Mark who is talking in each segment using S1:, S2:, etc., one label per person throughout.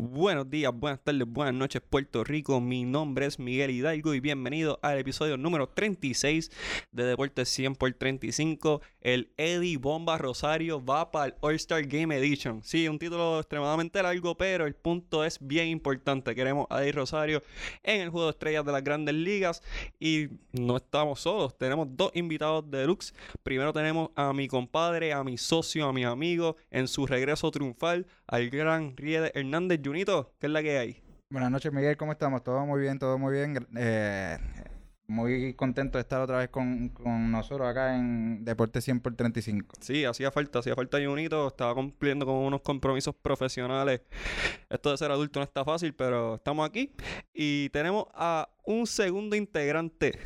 S1: Buenos días, buenas tardes, buenas noches, Puerto Rico. Mi nombre es Miguel Hidalgo y bienvenido al episodio número 36 de Deportes 100 por 35. El Eddie Bomba Rosario va para el All-Star Game Edition. Sí, un título extremadamente largo, pero el punto es bien importante. Queremos a Eddie Rosario en el juego de estrellas de las grandes ligas y no estamos solos. Tenemos dos invitados de deluxe. Primero tenemos a mi compadre, a mi socio, a mi amigo en su regreso triunfal, al gran Riede Hernández Junito, ¿qué es la que hay?
S2: Buenas noches, Miguel, ¿cómo estamos? Todo muy bien, todo muy bien. Eh, muy contento de estar otra vez con, con nosotros acá en Deporte 100 por 35.
S1: Sí, hacía falta, hacía falta Junito, estaba cumpliendo con unos compromisos profesionales. Esto de ser adulto no está fácil, pero estamos aquí y tenemos a un segundo integrante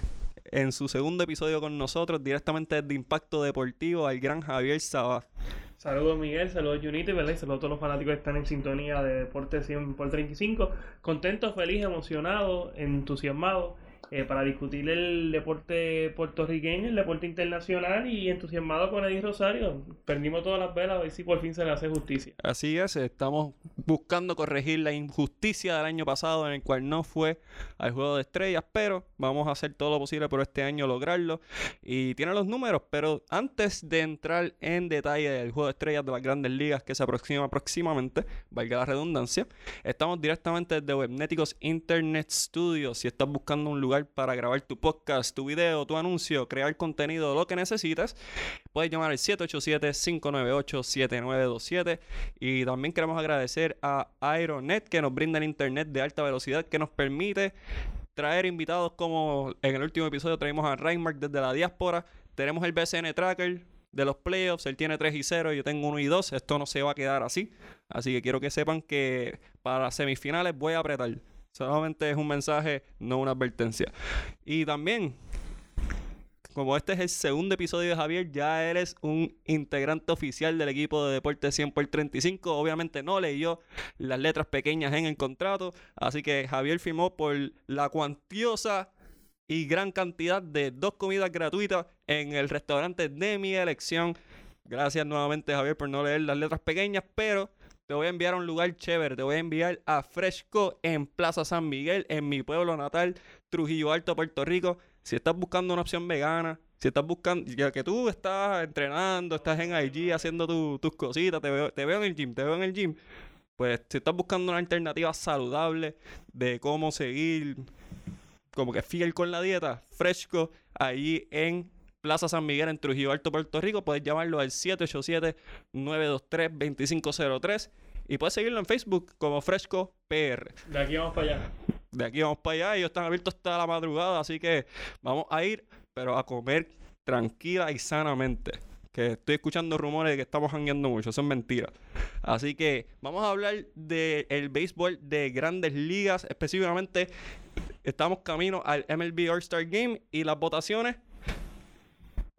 S1: en su segundo episodio con nosotros, directamente desde Impacto Deportivo, al gran Javier Sabá.
S3: Saludos Miguel, saludos Junito ¿verdad? y saludos a todos los fanáticos que están en sintonía de Deportes 100 por 35. Contento, feliz, emocionado, entusiasmado eh, para discutir el deporte puertorriqueño, el deporte internacional y entusiasmado con Eddie Rosario. Perdimos todas las velas a ver si por fin se le hace justicia.
S1: Así es, estamos buscando corregir la injusticia del año pasado en el cual no fue al juego de estrellas, pero vamos a hacer todo lo posible por este año lograrlo. Y tiene los números, pero antes de entrar en detalle del juego de estrellas de las grandes ligas que se aproxima próximamente, valga la redundancia, estamos directamente desde Webnéticos Internet Studios. Si estás buscando un lugar para grabar tu podcast, tu video, tu anuncio, crear contenido, lo que necesites, puedes llamar al 787-598-7927. Y también queremos agradecer a Aeronet que nos brinda el internet de alta velocidad que nos permite traer invitados como en el último episodio traímos a Reinmark desde la diáspora. Tenemos el BCN Tracker de los playoffs. Él tiene 3 y 0, yo tengo 1 y 2. Esto no se va a quedar así. Así que quiero que sepan que para semifinales voy a apretar. Solamente es un mensaje, no una advertencia. Y también, como este es el segundo episodio de Javier, ya eres un integrante oficial del equipo de Deportes 100 por 35. Obviamente no leyó las letras pequeñas en el contrato. Así que Javier firmó por la cuantiosa y gran cantidad de dos comidas gratuitas en el restaurante de mi elección. Gracias nuevamente Javier por no leer las letras pequeñas, pero te voy a enviar a un lugar chévere. Te voy a enviar a Fresco en Plaza San Miguel, en mi pueblo natal, Trujillo Alto, Puerto Rico. Si estás buscando una opción vegana, si estás buscando, ya que tú estás entrenando, estás en IG haciendo tus cositas, te veo, en el gym, te veo en el gym. Pues si estás buscando una alternativa saludable de cómo seguir como que fiel con la dieta, Fresco, ahí en Plaza San Miguel en Trujillo Alto, Puerto Rico. Puedes llamarlo al 787-923-2503 y puedes seguirlo en Facebook como Fresco PR.
S3: De aquí vamos para allá.
S1: De aquí vamos para allá. Ellos están abiertos hasta la madrugada, así que vamos a ir, pero a comer tranquila y sanamente. Que estoy escuchando rumores de que estamos jangueando mucho, eso es mentira. Así que vamos a hablar del béisbol de grandes ligas, específicamente estamos camino al MLB All-Star Game y las votaciones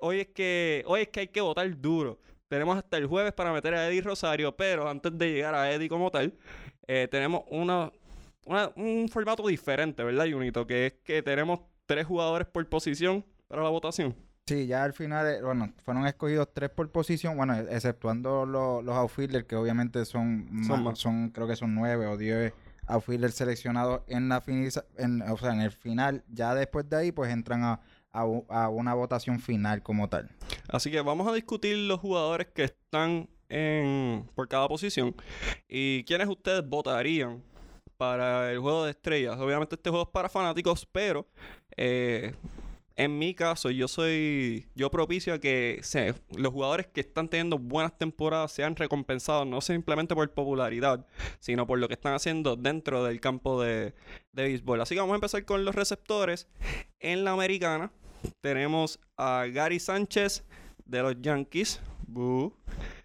S1: hoy es que hoy es que hay que votar duro. Tenemos hasta el jueves para meter a Eddie Rosario, pero antes de llegar a Eddie como tal, eh, tenemos una, un formato diferente, ¿verdad, Junito? Que es que tenemos tres jugadores por posición para la votación.
S2: Sí, ya al final, eh, bueno, fueron escogidos tres por posición, bueno, exceptuando los, los outfielders, que obviamente son, son, son, creo que son nueve o diez outfielders seleccionados en la en, o sea, en el final. Ya después de ahí, pues entran a, a, una votación final como tal.
S1: Así que vamos a discutir los jugadores que están en, por cada posición y quiénes ustedes votarían para el juego de estrellas. Obviamente este juego es para fanáticos, pero eh, en mi caso yo soy, yo propicio a que los jugadores que están teniendo buenas temporadas sean recompensados no simplemente por popularidad, sino por lo que están haciendo dentro del campo de, de béisbol. Así que vamos a empezar con los receptores en la americana tenemos a Gary Sánchez de los Yankees.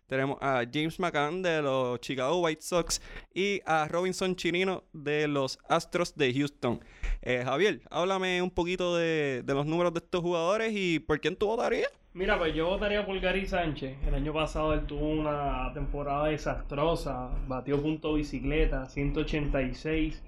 S1: Tenemos a James McCann de los Chicago White Sox y a Robinson Chirino de los Astros de Houston. Eh, Javier, háblame un poquito de, los números de estos jugadores y por quién tú votarías.
S3: Mira, pues yo votaría por Gary Sánchez. El año pasado él tuvo una temporada desastrosa. Batió punto bicicleta, 186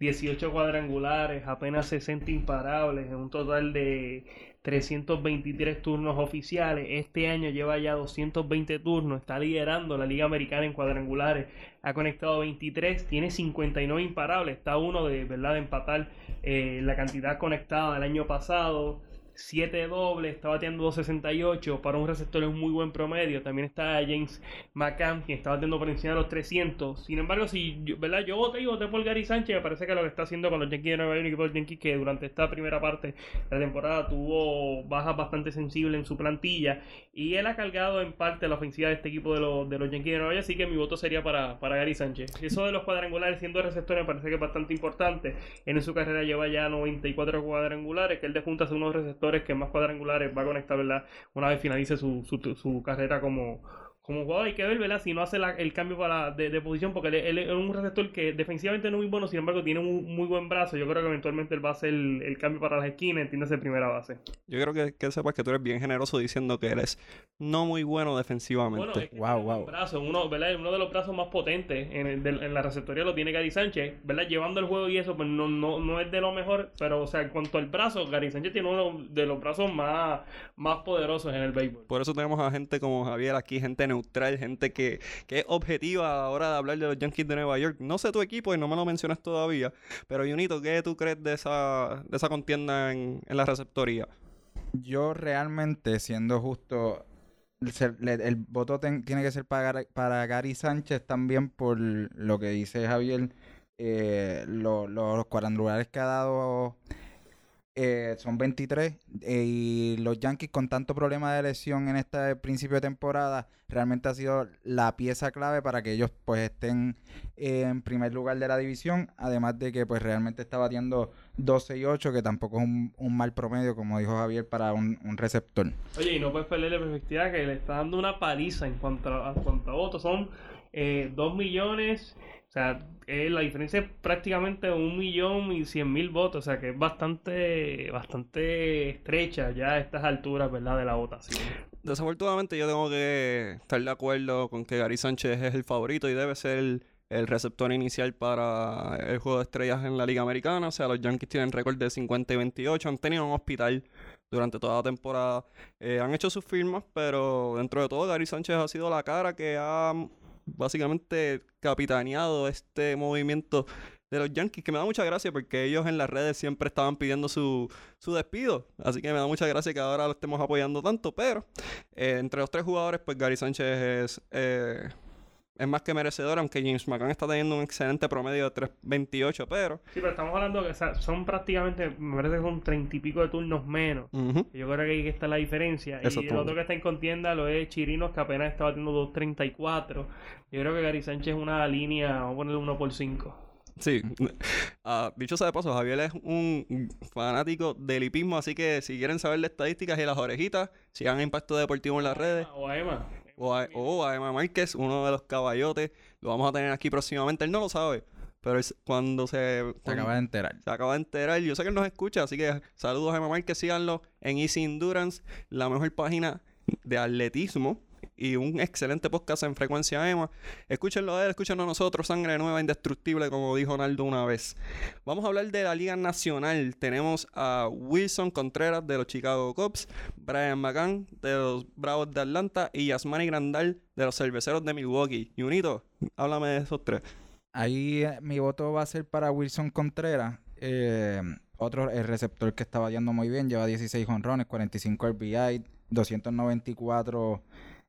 S3: 18 cuadrangulares, apenas 60 imparables, en un total de 323 turnos oficiales. Este año lleva ya 220 turnos, está liderando la Liga Americana en cuadrangulares. Ha conectado 23, tiene 59 imparables, está uno de verdad de empatar eh, la cantidad conectada del año pasado. 7 dobles, está bateando 268 para un receptor en muy buen promedio. También está James McCann, quien está bateando por encima de los 300. Sin embargo, si ¿verdad? yo voté y voté por Gary Sánchez, me parece que lo que está haciendo con los Yankees de Nueva York y por los Yankees, que durante esta primera parte de la temporada tuvo bajas bastante sensibles en su plantilla. Y él ha cargado en parte la ofensiva de este equipo de los, de los Yankees de Nueva York, así que mi voto sería para, para Gary Sánchez. Eso de los cuadrangulares siendo receptor me parece que es bastante importante. en su carrera lleva ya 94 cuadrangulares, que él de juntas unos receptores que más cuadrangulares va a conectar, ¿verdad? Una vez finalice su, su, su carrera como, como jugador hay que ver, ¿verdad? Si no hace el cambio para de, posición, porque él, es un receptor que defensivamente no es muy bueno, sin embargo tiene un muy buen brazo. Yo creo que eventualmente él va a hacer el, cambio para las esquinas, entiéndase primera base.
S1: Yo creo que, que sepas que tú eres bien generoso diciendo que eres no muy bueno defensivamente.
S3: wow, wow. Brazo, uno, ¿verdad? uno de los brazos más potentes en, en la receptoría lo tiene Gary Sánchez, ¿verdad? Llevando el juego y eso, pues no, no, no es de lo mejor, pero o sea, en cuanto al brazo, Gary Sánchez tiene uno de los brazos más, más poderosos en el béisbol.
S1: Por eso tenemos a gente como Javier aquí, gente neutral, gente que, es objetiva a la hora de hablar de los Yankees de Nueva York. No sé tu equipo y no me lo mencionas todavía, pero Junito, ¿qué tú crees de esa, de esa contienda en, la receptoría?
S2: Yo realmente, siendo justo, el, voto tiene que ser para, para Gary Sánchez también por lo que dice Javier, eh, los cuadrangulares que ha dado eh, son 23 eh, y los Yankees con tanto problema de lesión en este principio de temporada realmente ha sido la pieza clave para que ellos pues estén en primer lugar de la división además de que pues realmente está batiendo 12 y 8 que tampoco es un, mal promedio como dijo Javier para un, receptor.
S3: Oye y no puedes perder la perspectiva que le está dando una paliza en cuanto a, en cuanto a votos. Son eh, 2 millones o sea, eh, la diferencia es prácticamente un millón y cien mil votos, o sea que es bastante, bastante estrecha ya a estas alturas, ¿verdad? De la votación.
S1: Desafortunadamente yo tengo que estar de acuerdo con que Gary Sánchez es el favorito y debe ser el, receptor inicial para el juego de estrellas en la Liga Americana. O sea, los Yankees tienen récord de 50 y 28, han tenido un hospital durante toda la temporada. Eh, han hecho sus firmas, pero dentro de todo Gary Sánchez ha sido la cara que ha básicamente capitaneado este movimiento de los Yankees, que me da mucha gracia porque ellos en las redes siempre estaban pidiendo su, su despido. Así que me da mucha gracia que ahora lo estemos apoyando tanto. Pero eh, entre los tres jugadores, pues Gary Sánchez es eh, es más que merecedor, aunque James McCann está teniendo un excelente promedio de 3.28, pero...
S3: Sí, pero estamos hablando que son prácticamente, me parece que son treinta y pico de turnos menos. Yo creo que ahí está la diferencia. y el otro que está en contienda lo es Chirinos, que apenas está batiendo 2.34. Yo creo que Gary Sánchez es una línea, vamos a ponerle 1 por 5.
S1: Sí, uh, dicho sea de paso, Javier es un fanático del hipismo, así que si quieren saber las estadísticas y las orejitas, sigan Impacto Deportivo en las redes.
S3: O a Emma.
S1: O a, o a Emma Márquez, uno de los caballotes. Lo vamos a tener aquí próximamente. Él no lo sabe. Pero es cuando se...
S2: Se acaba de enterar.
S1: Se acaba de enterar. Yo sé que él nos escucha, así que saludos a Emma Márquez. Síganlo en Easy Endurance, la mejor página de atletismo y un excelente podcast en frecuencia EMA. Escúchenlo a él, escúchenlo a nosotros, Sangre Nueva, Indestructible, como dijo Naldo una vez. Vamos a hablar de la Liga Nacional. Tenemos a Wilson Contreras de los Chicago Cubs, Brian McCann de los Bravos de Atlanta y Yasmani Grandal de los Cerveceros de Milwaukee. Y Unito, háblame de esos tres.
S2: Ahí eh, mi voto va a ser para Wilson Contreras. Eh, otro, receptor que estaba yendo muy bien, lleva 16 honrones, 45 RBI, 294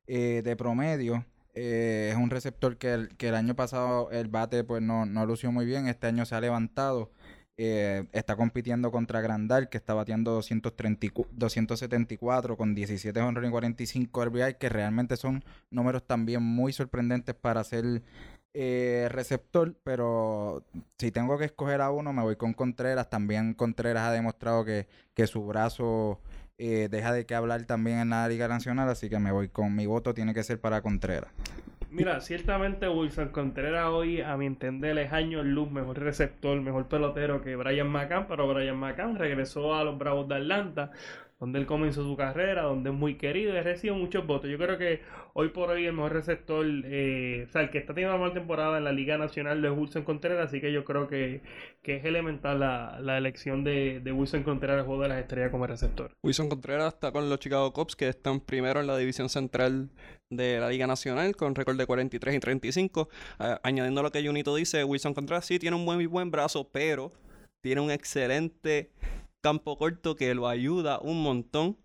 S2: eh, de promedio. Eh, es un receptor que el, que el año pasado el bate pues no, no lució muy bien. Este año se ha levantado. Eh, está compitiendo contra Grandal, que está bateando 230, 274 con 17 honrones y 45 RBI, que realmente son números también muy sorprendentes para ser receptor. Pero si tengo que escoger a uno, me voy con Contreras. También Contreras ha demostrado que, que su brazo eh, deja de que hablar también en la Liga Nacional, así que me voy con mi voto, tiene que ser para Contreras.
S3: Mira, ciertamente Wilson Contreras hoy, a mi entender, es año luz, mejor receptor, mejor pelotero que Brian McCann, pero Brian McCann regresó a los Bravos de Atlanta. Donde él comenzó su carrera, donde es muy querido y recibe muchos votos. Yo creo que hoy por hoy el mejor receptor, eh, o sea, el que está teniendo una mala temporada en la Liga Nacional es Wilson Contreras, así que yo creo que, es elemental la, elección de, Wilson Contreras al juego de las estrellas como receptor.
S1: Wilson Contreras está con los Chicago Cubs, que están primero en la división central de la Liga Nacional con récord de 43 y 35. añadiendo lo que Junito dice, Wilson Contreras sí tiene un buen, buen brazo, pero tiene un excelente campo corto que lo ayuda un montón.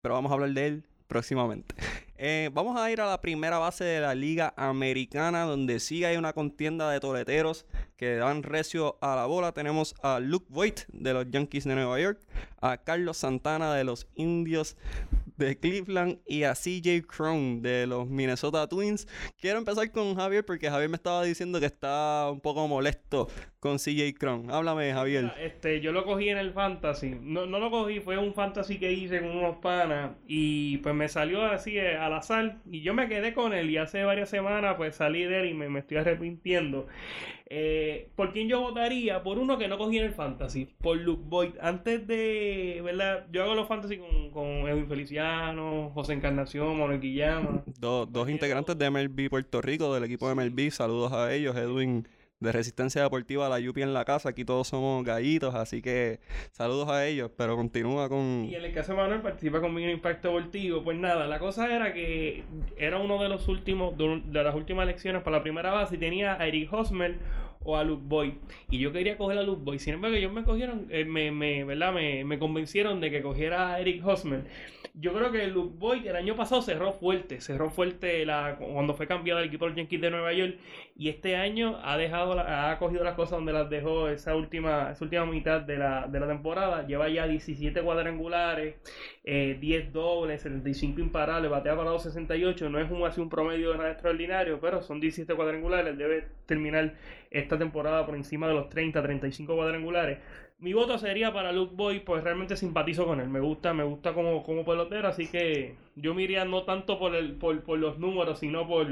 S1: Pero vamos a hablar de él próximamente. Eh, vamos a ir a la primera base de la Liga Americana, donde sí hay una contienda de toleteros que dan recio a la bola. Tenemos a Luke Voigt de los Yankees de Nueva York, a Carlos Santana de los Indios de Cleveland y a CJ Cron de los Minnesota Twins. Quiero empezar con Javier porque Javier me estaba diciendo que está un poco molesto con CJ Cron. Háblame, Javier.
S3: Este, yo lo cogí en el fantasy. No, no lo cogí, fue un fantasy que hice con unos panas y pues me salió así eh, al azar y yo me quedé con él y hace varias semanas pues salí de él y me, me estoy arrepintiendo. Eh, ¿Por quién yo votaría? Por uno que no cogí en el fantasy, por Luke Boyd. Antes de, ¿verdad? Yo hago los fantasy con, con Edwin Feliciano, José Encarnación, Manuel Guillama.
S1: dos integrantes de MLB Puerto Rico, del equipo de MLB. Saludos a ellos, Edwin de Resistencia Deportiva, la Yupi en la casa. Aquí todos somos gallitos, así que saludos a ellos, pero continúa con...
S3: Y en el caso de Manuel participa conmigo en Impacto Deportivo. Pues nada, la cosa era que era uno de los últimos, de, las últimas elecciones para la primera base y tenía a Eric Hosmer o a Luke Boy. Y yo quería coger a Luke Boy. Sin embargo, ellos me cogieron, eh, me, me, ¿verdad? Me, me, convencieron de que cogiera a Eric Hosmer. Yo creo que Luke Boy el año pasado cerró fuerte. Cerró fuerte la, cuando fue cambiado el equipo de los Yankees de Nueva York. Y este año ha dejado ha cogido las cosas donde las dejó esa última, esa última mitad de la, de la temporada. Lleva ya 17 cuadrangulares, eh, 10 dobles, 75 imparables, batea para 268. No es un, así un promedio nada extraordinario, pero son 17 cuadrangulares. Debe terminar esta temporada por encima de los 30, 35 cuadrangulares. Mi voto sería para Luke Boy, pues realmente simpatizo con él. Me gusta, me gusta como, como pelotero, así que yo me iría no tanto por el, por, por los números, sino por,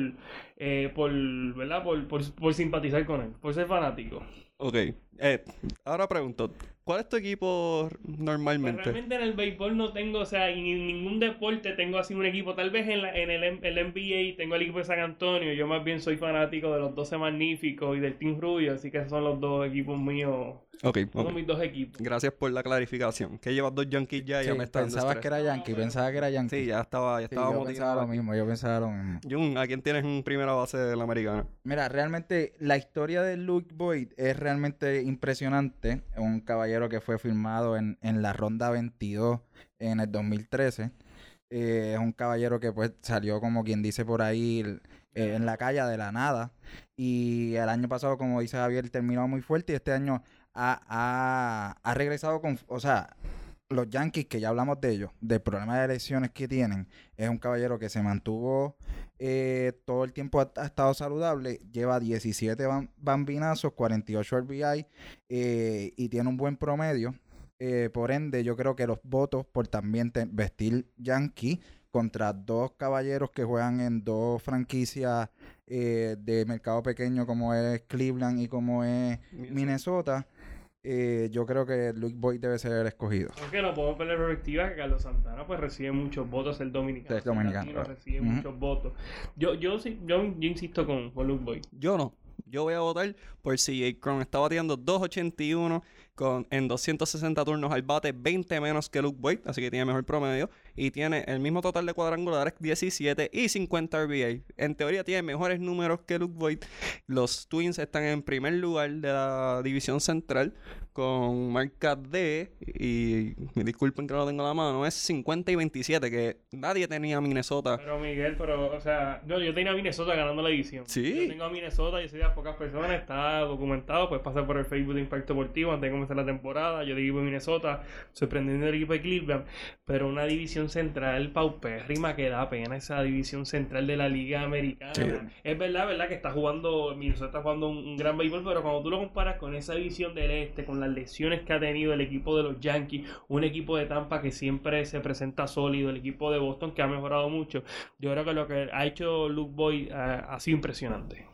S3: eh, por, ¿verdad? Por, por, simpatizar con él, por ser fanático.
S1: Ok. Eh, ahora pregunto, ¿cuál es tu equipo normalmente?
S3: Realmente en el béisbol no tengo, o sea, en ningún deporte tengo así un equipo. Tal vez en, la, en el, el, NBA tengo el equipo de San Antonio. Yo más bien soy fanático de los 12 Magníficos y del Team Rubio, así que esos son los dos equipos míos
S1: Ok.
S3: Son mis dos equipos.
S1: Gracias por la clarificación. Que llevas dos Yankees ya y ya me
S2: Pensabas que era Yankee, pensaba que era Yankee.
S1: Sí, ya estaba, ya estaba
S2: yo pensaba lo mismo, yo pensaba lo mismo.
S1: Jun, ¿a quién tienes en primera base de la americana?
S2: Mira, realmente la historia de Luke Boyd es realmente impresionante. Un caballero que fue firmado en, en la ronda 22 en el 2013. Eh, es un caballero que pues salió como quien dice por ahí eh, en la calle de la nada. Y el año pasado, como dice Javier, terminó muy fuerte y este año ha, ha, regresado con, o sea, los Yankees, que ya hablamos de ellos, del problema de elecciones que tienen, es un caballero que se mantuvo eh, todo el tiempo, ha, estado saludable, lleva 17 bambinazos, 48 RBI eh, y tiene un buen promedio. Eh, por ende, yo creo que los votos por también vestir Yankee contra dos caballeros que juegan en dos franquicias de mercado pequeño como es Cleveland y como es Minnesota eh, yo creo que Luke Boyd debe ser el escogido.
S3: Aunque no podemos perder perspectiva que Carlos Santana pues recibe muchos votos, el dominicano.
S2: El dominicano.
S3: recibe muchos votos. Yo, yo, yo, yo, insisto con, con Luke Boyd.
S1: Yo no. Yo voy a votar por CJ Cron. Está bateando 2.81 con, en 260 turnos al bate, 20 menos que Luke Boyd, así que tiene mejor promedio. Y tiene el mismo total de cuadrangulares, 17 y 50 RBA. En teoría tiene mejores números que Luke Boyd. Los Twins están en primer lugar de la división central con marca D. Y me disculpen que no lo tengo a la mano, es 50 y 27, que nadie tenía Minnesota.
S3: Pero Miguel, pero, o sea, no, yo tenía Minnesota ganando la división.
S1: Sí.
S3: Yo tengo a Minnesota, yo soy de las pocas personas, está documentado, pues pasa por el Facebook de Impacto Deportivo antes de comenzar la temporada. Yo digo Minnesota, sorprendiendo el equipo de Cleveland, pero una división central paupérrima que da pena esa división central de la Liga Americana. Es verdad, verdad que está jugando, Minnesota está jugando un, gran béisbol, pero cuando tú lo comparas con esa división del este, con las lesiones que ha tenido el equipo de los Yankees, un equipo de Tampa que siempre se presenta sólido, el equipo de Boston que ha mejorado mucho, yo creo que lo que ha hecho Luke Boy eh, ha sido impresionante.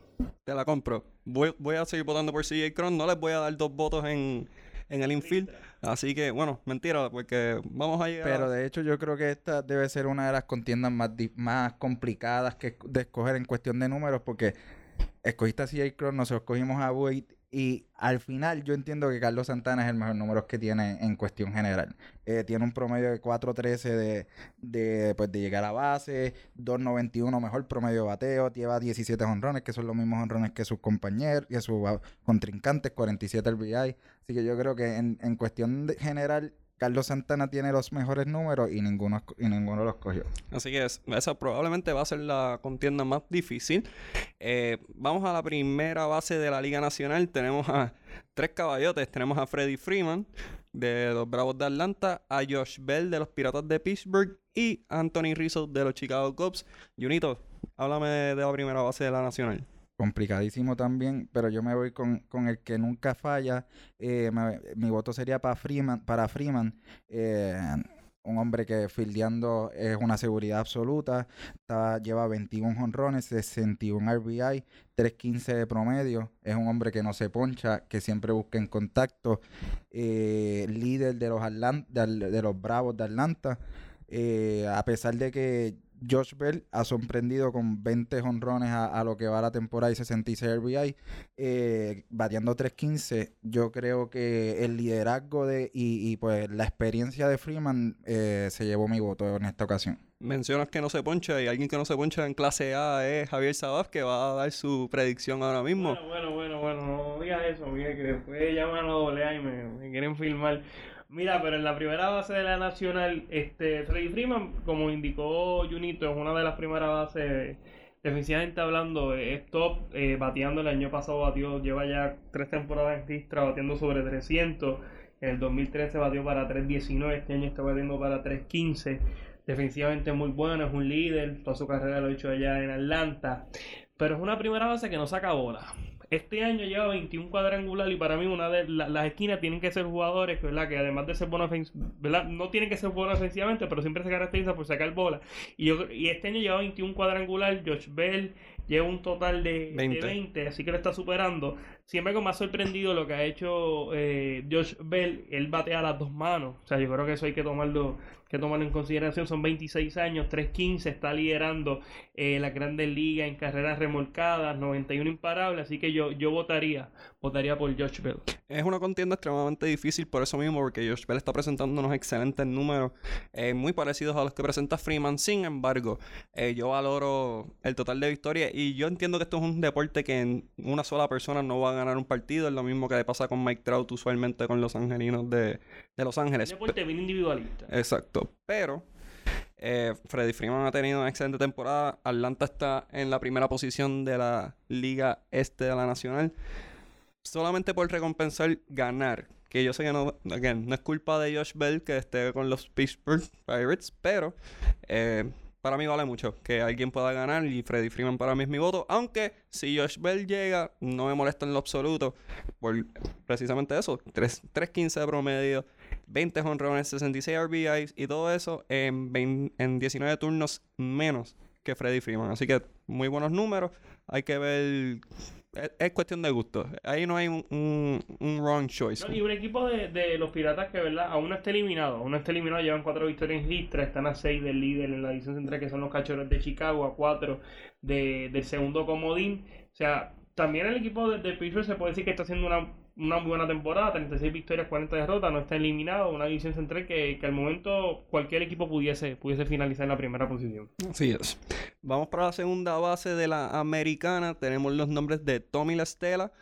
S1: Te la compro. Voy, voy a seguir votando por CJ Cron. No les voy a dar dos votos en, en el infield. Así que, bueno, mentira, porque vamos a llegar.
S2: Pero de hecho, yo creo que esta debe ser una de las contiendas más, más complicadas que de escoger en cuestión de números, porque escogiste a CJ Cross, nosotros escogimos a Boyd y al final yo entiendo que Carlos Santana es el mejor número que tiene en cuestión general. Eh, tiene un promedio de 4.13 de, de, pues, de llegar a base, 2.91 mejor promedio de bateo, lleva 17 honrones, que son los mismos honrones que sus compañeros y sus ah, contrincantes, 47 RBI. Así que yo creo que en, en cuestión general Carlos Santana tiene los mejores números y ninguno, y ninguno los cogió.
S1: Así que esa probablemente va a ser la contienda más difícil. Eh, vamos a la primera base de la Liga Nacional. Tenemos a tres caballotes. Tenemos a Freddie Freeman de los Bravos de Atlanta, a Josh Bell de los Piratas de Pittsburgh y Anthony Rizzo de los Chicago Cubs. Junito, háblame de la primera base de la Nacional
S2: complicadísimo también, pero yo me voy con, el que nunca falla. Eh, mi voto sería para Freeman, para Freeman eh, un hombre que fildeando es una seguridad absoluta. lleva 21 honrones, 61 RBI, 3.15 de promedio. Es un hombre que no se poncha, que siempre busca en contacto. Eh, líder de los, de, los Bravos de Atlanta. a pesar de que Josh Bell ha sorprendido con 20 honrones a, lo que va la temporada y 66 RBI, eh, bateando 3.15. Yo creo que el liderazgo de y, pues la experiencia de Freeman eh, se llevó mi voto en esta ocasión.
S1: Mencionas que no se poncha y alguien que no se poncha en clase A es Javier Sabaf, que va a dar su predicción ahora mismo.
S3: Bueno, bueno, bueno, bueno, no digas eso, mira, que después llaman a doble A y me quieren filmar. Mira, pero en la primera base de la Nacional, este Freddy Freeman, como indicó Junito, es una de las primeras bases, definitivamente hablando, es top, eh, bateando. El año pasado batió, lleva ya tres temporadas en Ristra batiendo sobre 300, en el 2013 batió para 319, este año está batiendo para 315, definitivamente muy bueno, es un líder, toda su carrera lo ha hecho allá en Atlanta, pero es una primera base que no saca bola. Este año lleva 21 cuadrangular y para mí una de las esquinas tienen que ser jugadores, ¿verdad? Que además de ser buenos ¿verdad? No tienen que ser buenos ofensivamente, pero siempre se caracteriza por sacar bola. Y, yo, y este año lleva 21 cuadrangular, Josh Bell lleva un total de 20, así que lo está superando. Siempre que me ha sorprendido lo que ha hecho eh, Josh Bell, él batea las dos manos. O sea, yo creo que eso hay que tomarlo que tomar en consideración. Son 26 años, 3.15, está liderando eh, la Grandes Ligas en carreras remolcadas, 91 imparables, así que yo, yo votaría, votaría por Josh Bell.
S1: Es una contienda extremadamente difícil por eso mismo, porque Josh Bell está presentando unos excelentes números, eh, muy parecidos a los que presenta Freeman. Sin embargo, eh, yo valoro el total de victorias y yo entiendo que esto es un deporte que en una sola persona no va a ganar un partido. Es lo mismo que le pasa con Mike Trout usualmente con los angelinos de, de Los Ángeles.
S3: Un deporte bien individualista.
S1: Exacto. Pero eh, Freddy Freeman ha tenido una excelente temporada. Atlanta está en la primera posición de la Liga Este de la Nacional. Solamente por recompensar ganar. Que yo sé que no, no es culpa de Josh Bell que esté con los Pittsburgh Pirates, pero eh, para mí vale mucho que alguien pueda ganar y Freddy Freeman para mí es mi voto. Aunque si Josh Bell llega, no me molesta en lo absoluto por precisamente eso: 3.15 de promedio, 20 honrones, 66 RBIs y todo eso en, en 19 turnos menos que Freddy Freeman. Así que muy buenos números. Hay que ver. Es, cuestión de gusto. Ahí no hay un, un, wrong choice.
S3: y un equipo de, los Piratas que, ¿verdad? Aún no está eliminado. Aún no está eliminado. Llevan cuatro victorias en lista. Están a 6 del líder en la edición central, que son los Cachorros de Chicago. A 4 de, del segundo comodín. O sea, también el equipo de, de se puede decir que está haciendo una una buena temporada, 36 victorias, 40 derrotas, no está eliminado, una división central que, que al momento cualquier equipo pudiese, pudiese finalizar en la primera posición.
S1: Así es. Vamos para la segunda base de la americana, tenemos los nombres de Tommy La Estela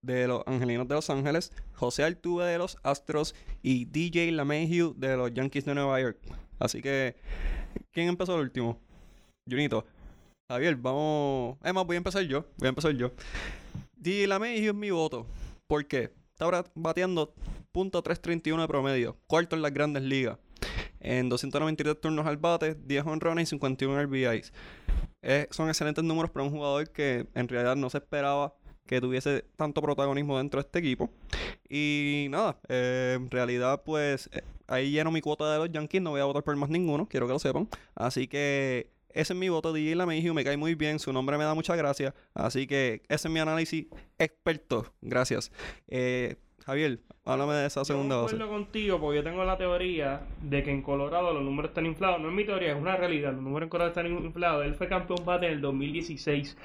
S1: de los Angelinos de Los Ángeles, José Altuve de los Astros y DJ LaMahieu de los Yankees de Nueva York. Así que, ¿quién empezó el último? Junito. Javier, vamos... Es más, voy a empezar yo. Voy a empezar yo. DJ LaMahieu es mi voto. ¿Por qué? Está ahora bateando .331 de promedio, cuarto en las grandes ligas. En 293 turnos al bate, 10 honrones y 51 RBIs. son excelentes números para un jugador que en realidad no se esperaba que tuviese tanto protagonismo dentro de este equipo. Y nada, eh, en realidad pues eh, ahí lleno mi cuota de los Yankees, no voy a votar por más ninguno, quiero que lo sepan. Así que ese es mi voto. DJ Lamegio me cae muy bien. Su nombre me da mucha gracia. Así que ese es mi análisis experto. Gracias. Eh, Javier, háblame de esa segunda base.
S3: Yo acuerdo contigo porque yo tengo la teoría de que en Colorado los números están inflados. No es mi teoría, es una realidad. Los números en Colorado están inflados. Él fue campeón bate en el 2016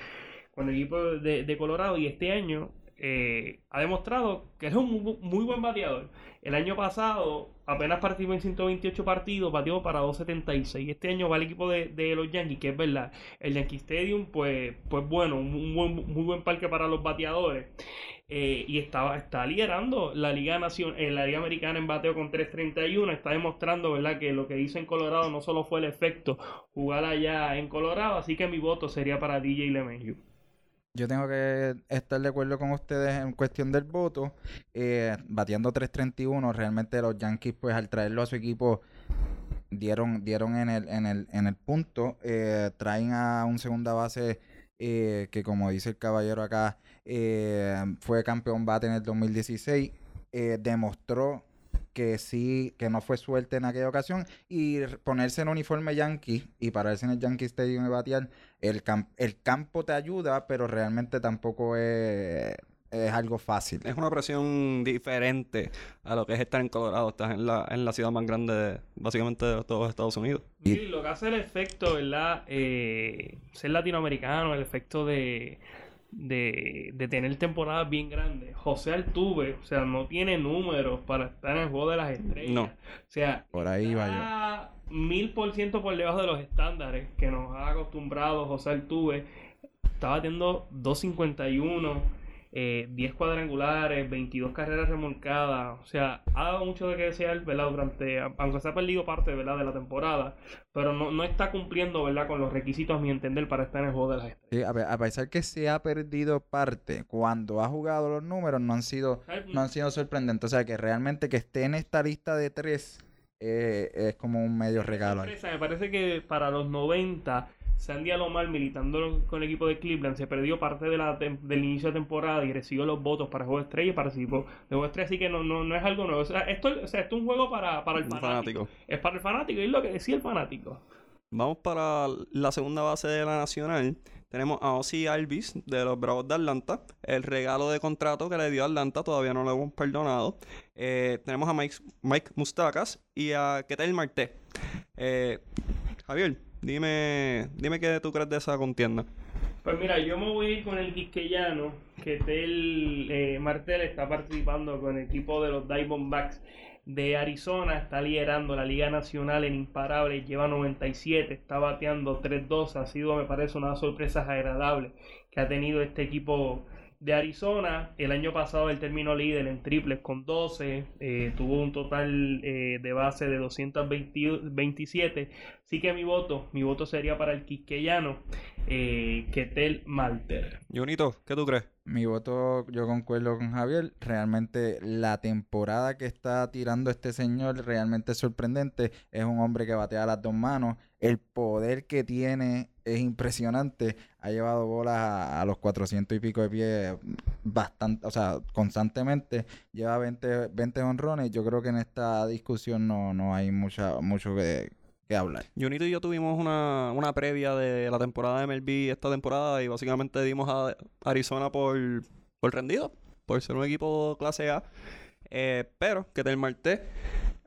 S3: con el equipo de, de Colorado y este año eh, ha demostrado que es un muy, buen bateador. El año pasado apenas participó en 128 partidos, batió para 276. Este año va el equipo de, los Yankees, que es verdad. El Yankee Stadium, pues, pues bueno, un, muy buen parque para los bateadores. Eh, y estaba, está liderando la Liga Nación, en la Liga Americana en bateo con 3.31. Está demostrando, ¿verdad?, que lo que hizo en Colorado no solo fue el efecto jugar allá en Colorado. Así que mi voto sería para DJ LeMahieu.
S2: Yo tengo que estar de acuerdo con ustedes en cuestión del voto. Eh, bateando 3.31, realmente los Yankees, pues al traerlo a su equipo, dieron, dieron en, el, en, el, en el punto. Eh, traen a un segunda base eh, que, como dice el caballero acá, fue campeón bate en el 2016. demostró que sí, que no fue suerte en aquella ocasión y ponerse en uniforme yankee y pararse en el Yankee Stadium y batear, el, el campo te ayuda, pero realmente tampoco es, es algo fácil.
S1: Es una presión diferente a lo que es estar en Colorado, estás en la, en la ciudad más grande, de, básicamente, de todos Estados Unidos.
S3: Y lo que hace el efecto, ¿verdad? Eh, ser latinoamericano, el efecto de de, de tener temporadas bien grandes. José Altuve, o sea, no tiene números para estar en el juego de las estrellas. No. O sea,
S2: por ahí va
S3: yo. Mil por ciento por debajo de los estándares que nos ha acostumbrado José Altuve. Estaba teniendo 251 eh, 10 cuadrangulares, 22 carreras remolcadas. O sea, ha dado mucho de que desear, ¿verdad? Durante, aunque se ha perdido parte, ¿verdad? De la temporada, pero no, no está cumpliendo, ¿verdad? Con los requisitos, a mi entender, para estar en el juego de las
S2: estrellas. Sí, a, pesar que se ha perdido parte, cuando ha jugado los números no han sido, no han sido sorprendentes. O sea, que realmente que esté en esta lista de tres eh, es como un medio regalo.
S3: Me parece que para los 90 Sandy Alomar, militando con el equipo de Cleveland, se perdió parte de la del inicio de temporada y recibió los votos para Juego de Estrella y participó de Juego de Estrella, así que no, no, no es algo nuevo. O sea, esto, o sea, esto es un juego para, para el fanático. Es para el fanático, y es lo que decía el fanático.
S1: Vamos para la segunda base de la Nacional. Tenemos a Ozzy Alvis de los Bravos de Atlanta. El regalo de contrato que le dio Atlanta todavía no lo hemos perdonado. Eh, tenemos a Mike, Mike Mustakas y a Ketel Marte. Eh, Javier, Dime, dime qué tú crees de esa contienda.
S3: Pues mira, yo me voy con el quisqueyano, que Tel eh, Martel está participando con el equipo de los Diamondbacks de Arizona, está liderando la Liga Nacional en imparables, lleva 97, está bateando 3-2, ha sido me parece una sorpresa agradable que ha tenido este equipo de Arizona. El año pasado él terminó líder en triples con 12, eh, tuvo un total eh, de base de 227. Así que mi voto, mi voto sería para el quisqueyano, eh, Ketel Malter.
S1: Junito, ¿qué tú crees?
S2: Mi voto, yo concuerdo con Javier. Realmente la temporada que está tirando este señor realmente es sorprendente. Es un hombre que batea las dos manos. El poder que tiene es impresionante. Ha llevado bolas a, los 400 y pico de pie bastante, o sea, constantemente. Lleva 20, 20 honrones. Yo creo que en esta discusión no, no hay mucha, mucho que, que hablar.
S1: Junito y yo tuvimos una, una previa de la temporada de MLB esta temporada y básicamente dimos a Arizona por, por rendido, por ser un equipo clase A. Eh, pero que del Marte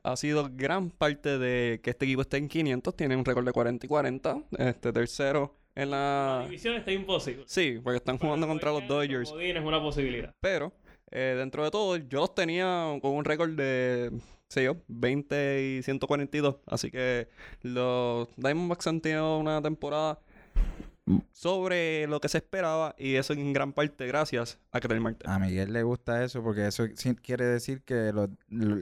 S1: ha sido gran parte de que este equipo esté en 500. Tiene un récord de 40 y 40. Este tercero en la...
S3: La división está imposible.
S1: Sí, porque están jugando contra los Dodgers.
S3: Es una posibilidad.
S1: Pero, eh, dentro de todo, yo los tenía con un récord de, sé yo, 20 y 142. Así que los Diamondbacks han tenido una temporada sobre lo que se esperaba y eso en gran parte gracias a Ketel Marte.
S2: A Miguel le gusta eso porque eso quiere decir que, lo,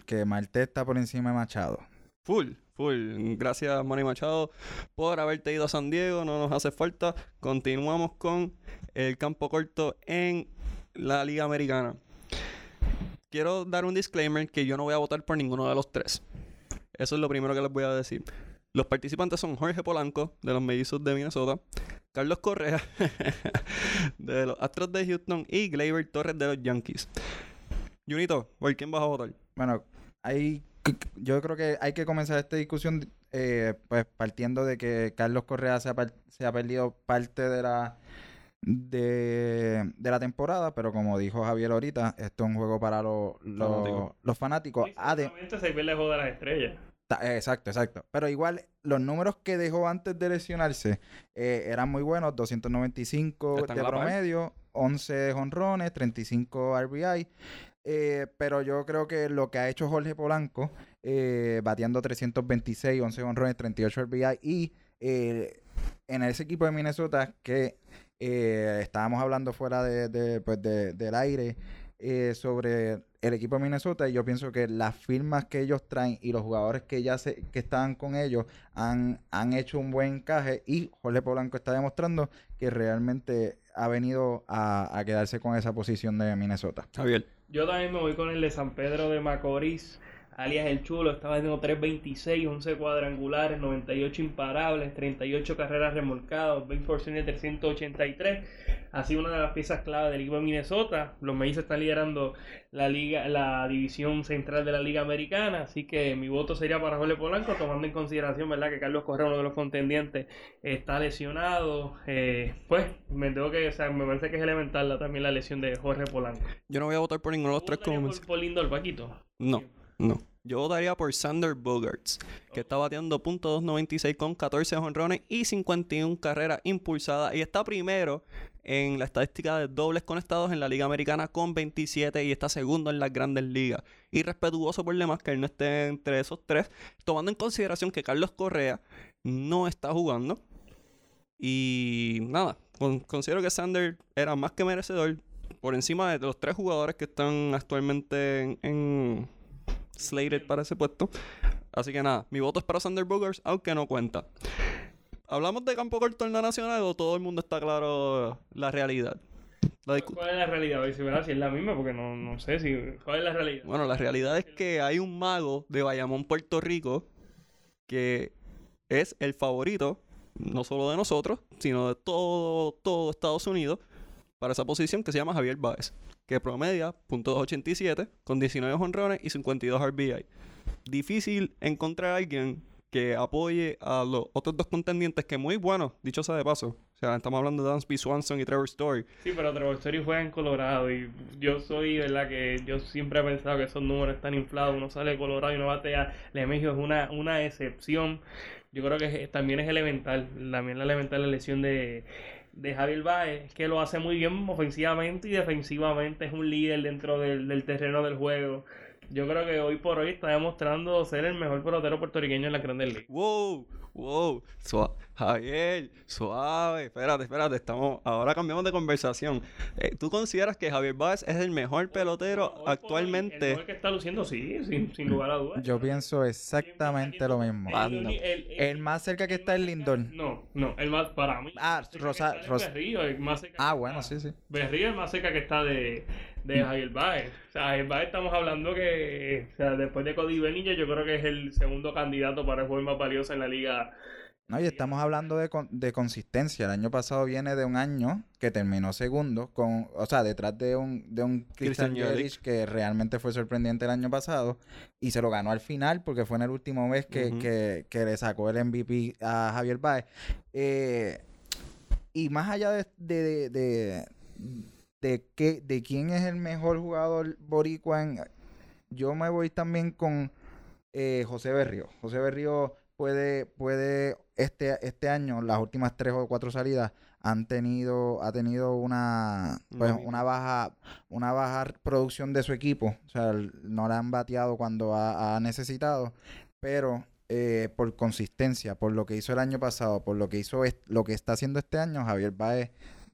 S2: que está por encima de Machado.
S1: Full, full. Gracias Manny Machado por haberte ido a San Diego, no nos hace falta. Continuamos con el campo corto en la Liga Americana. Quiero dar un disclaimer que yo no voy a votar por ninguno de los tres. Eso es lo primero que les voy a decir. Los participantes son Jorge Polanco, de los Mellizos de Minnesota, Carlos Correa, de los Astros de Houston, y Gleyber Torres, de los Yankees. Junito, ¿por quién vas a votar?
S2: Bueno, hay, yo creo que hay que comenzar esta discusión eh, pues partiendo de que Carlos Correa se ha, perdido parte de la de, de la temporada, pero como dijo Javier ahorita, esto es un juego para los, los,
S1: Fanáticos.
S2: los fanáticos. Ade-
S3: Obviamente se ve lejos de las estrellas.
S2: Ta- Exacto, exacto. Pero igual, los números que dejó antes de lesionarse eh, eran muy buenos: 295
S1: Están
S2: de promedio, 11 honrones, 35 RBI. Eh, pero yo creo que lo que ha hecho Jorge Polanco, eh, bateando 326, 11 honrones, 38 RBI, y eh, en ese equipo de Minnesota que eh, estábamos hablando fuera de, de, pues, de- del aire eh, sobre el equipo de Minnesota y yo pienso que las firmas que ellos traen y los jugadores que ya se, que estaban con ellos han, han hecho un buen encaje y Jorge Polanco está demostrando que realmente ha venido a, a quedarse con esa posición de Minnesota.
S1: Javier.
S3: Yo también me voy con el de San Pedro de Macorís, alias El Chulo. Estaba haciendo 326, 11 cuadrangulares, 98 imparables, 38 carreras remolcadas, base fortune de 383. Ha sido una de las piezas clave del equipo de Minnesota. Los Mets están liderando la liga, la división central de la Liga Americana. Así que mi voto sería para Jorge Polanco, tomando en consideración, ¿verdad?, que Carlos Correa, uno de los contendientes, está lesionado. Eh, pues me tengo que, o sea, me parece que es elemental la- también la lesión de Jorge Polanco.
S1: Yo no voy a votar por ninguno de los tres
S3: ¿Tú votarías
S1: como
S3: por, por Lindor, Paquito?
S1: No, no. Yo votaría por Sander Bogarts, que está bateando .296 con 14 jonrones y 51 carreras impulsadas. Y está primero en la estadística de dobles conectados en la Liga Americana con 27 y está segundo en las grandes ligas. Y respetuoso por demás que él no esté entre esos tres, tomando en consideración que Carlos Correa no está jugando. Y nada, con- considero que Sander era más que merecedor por encima de los tres jugadores que están actualmente en, en slated para ese puesto. Así que nada, mi voto es para Sander Bogarts, aunque no cuenta. ¿Hablamos de campo corto en la nacional o todo el mundo está claro la realidad? La
S3: ¿Cuál es la realidad? Si es la misma, porque no, no sé si. ¿Cuál es la realidad?
S1: Bueno, la realidad es que hay un mago de Bayamón, Puerto Rico, que es el favorito, no solo de nosotros, sino de todo, todo Estados Unidos, para esa posición que se llama Javier Báez, que promedia .287 con 19 honrones y 52 RBI. Difícil encontrar a alguien que apoye a los otros dos contendientes que muy buenos, dicho sea de paso. O sea, estamos hablando de Dansby Swanson y Trevor Story.
S3: Sí, pero Trevor Story juega en Colorado y yo soy, ¿verdad? Que yo siempre he pensado que esos números están inflados. Uno sale de Colorado y uno batea. Lemegio es una, una excepción. Yo creo que también es elemental. También la elemental la lesión de, de Javier Baez, que lo hace muy bien ofensivamente y defensivamente. Es un líder dentro del, del terreno del juego. Yo creo que hoy por hoy está demostrando ser el mejor pelotero puertorriqueño en la Grandes Ligas.
S1: Wow, wow, Sua- Javier, suave, espérate, espérate, estamos, ahora cambiamos de conversación. Eh, ¿Tú consideras que Javier Báez es el mejor pelotero
S3: Hoy hoy, El
S1: actualmente?
S3: mejor que está luciendo, sí, sin, sin lugar a dudas.
S2: Yo pienso exactamente lo mismo.
S3: El, el- el-
S2: El más cerca que está es Lindor.
S3: No, no, el más para mí.
S2: Ah,
S3: el
S2: Rosa- Rosa-
S3: Berrío, el más cerca
S2: Ah, bueno,
S3: está.
S2: sí, sí.
S3: Berrío es el más cerca que está de, de Javier Baez. O sea, Javier Baez estamos hablando que, o sea, después de Cody Bellinger, yo creo que es el segundo candidato para el juego más valioso en la liga.
S2: No, y estamos hablando de, con- de consistencia. El año pasado viene de un año que terminó segundo, con, o sea, detrás de un, de un
S1: Christian
S2: Christian que realmente fue sorprendente el año pasado y se lo ganó al final porque fue en el último mes que, que- que le sacó el MVP a Javier Baez. Eh, y más allá de, de, de, de, qué- de quién es el mejor jugador boricua, en- yo me voy también con eh, José Berrío. José Berrío puede, puede este, este año, las últimas tres o cuatro salidas, han tenido, ha tenido una, pues,
S1: Una-
S2: baja, una baja producción de su equipo. O sea, no le han bateado cuando ha, ha necesitado. Pero eh, por consistencia, por lo que hizo el año pasado, por lo que hizo lo que está haciendo este año, Javier Baez,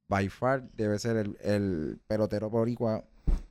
S2: by far, debe ser el, el pelotero boricua,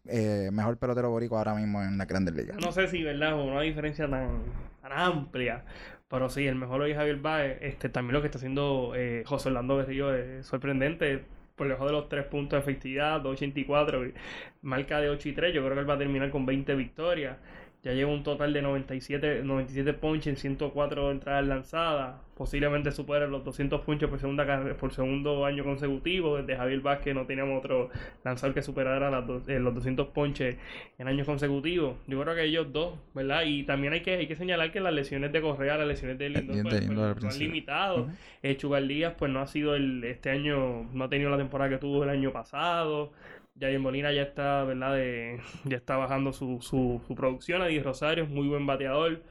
S2: eh, mejor pelotero boricua ahora mismo en la Grandes Ligas.
S3: No sé si, ¿verdad? O una diferencia tan, tan amplia. Pero sí, el mejor hoy es Javier Baez. Este, también lo que está haciendo eh, José Orlando Berrío es sorprendente. Por lejos de los tres puntos de efectividad, 2.84, y marca de 8 y 3. Yo creo que él va a terminar con 20 victorias. Ya lleva un total de 97, 97 ponches en 104 entradas lanzadas. Posiblemente supere los 200 ponches por, segunda por segundo año consecutivo. Desde Javier Vázquez no teníamos otro lanzador que superara eh, los 200 ponches en años consecutivos. Yo creo que ellos dos, ¿verdad? Y también hay que, hay que señalar que las lesiones de Correa, las lesiones de Lindor, pues, pues, han limitado. Uh Díaz, pues no ha sido el, este año, no ha tenido la temporada que tuvo el año pasado. Javier Molina ya está, ¿verdad? De, ya está bajando su, su, su producción. Adi Rosario es muy buen bateador.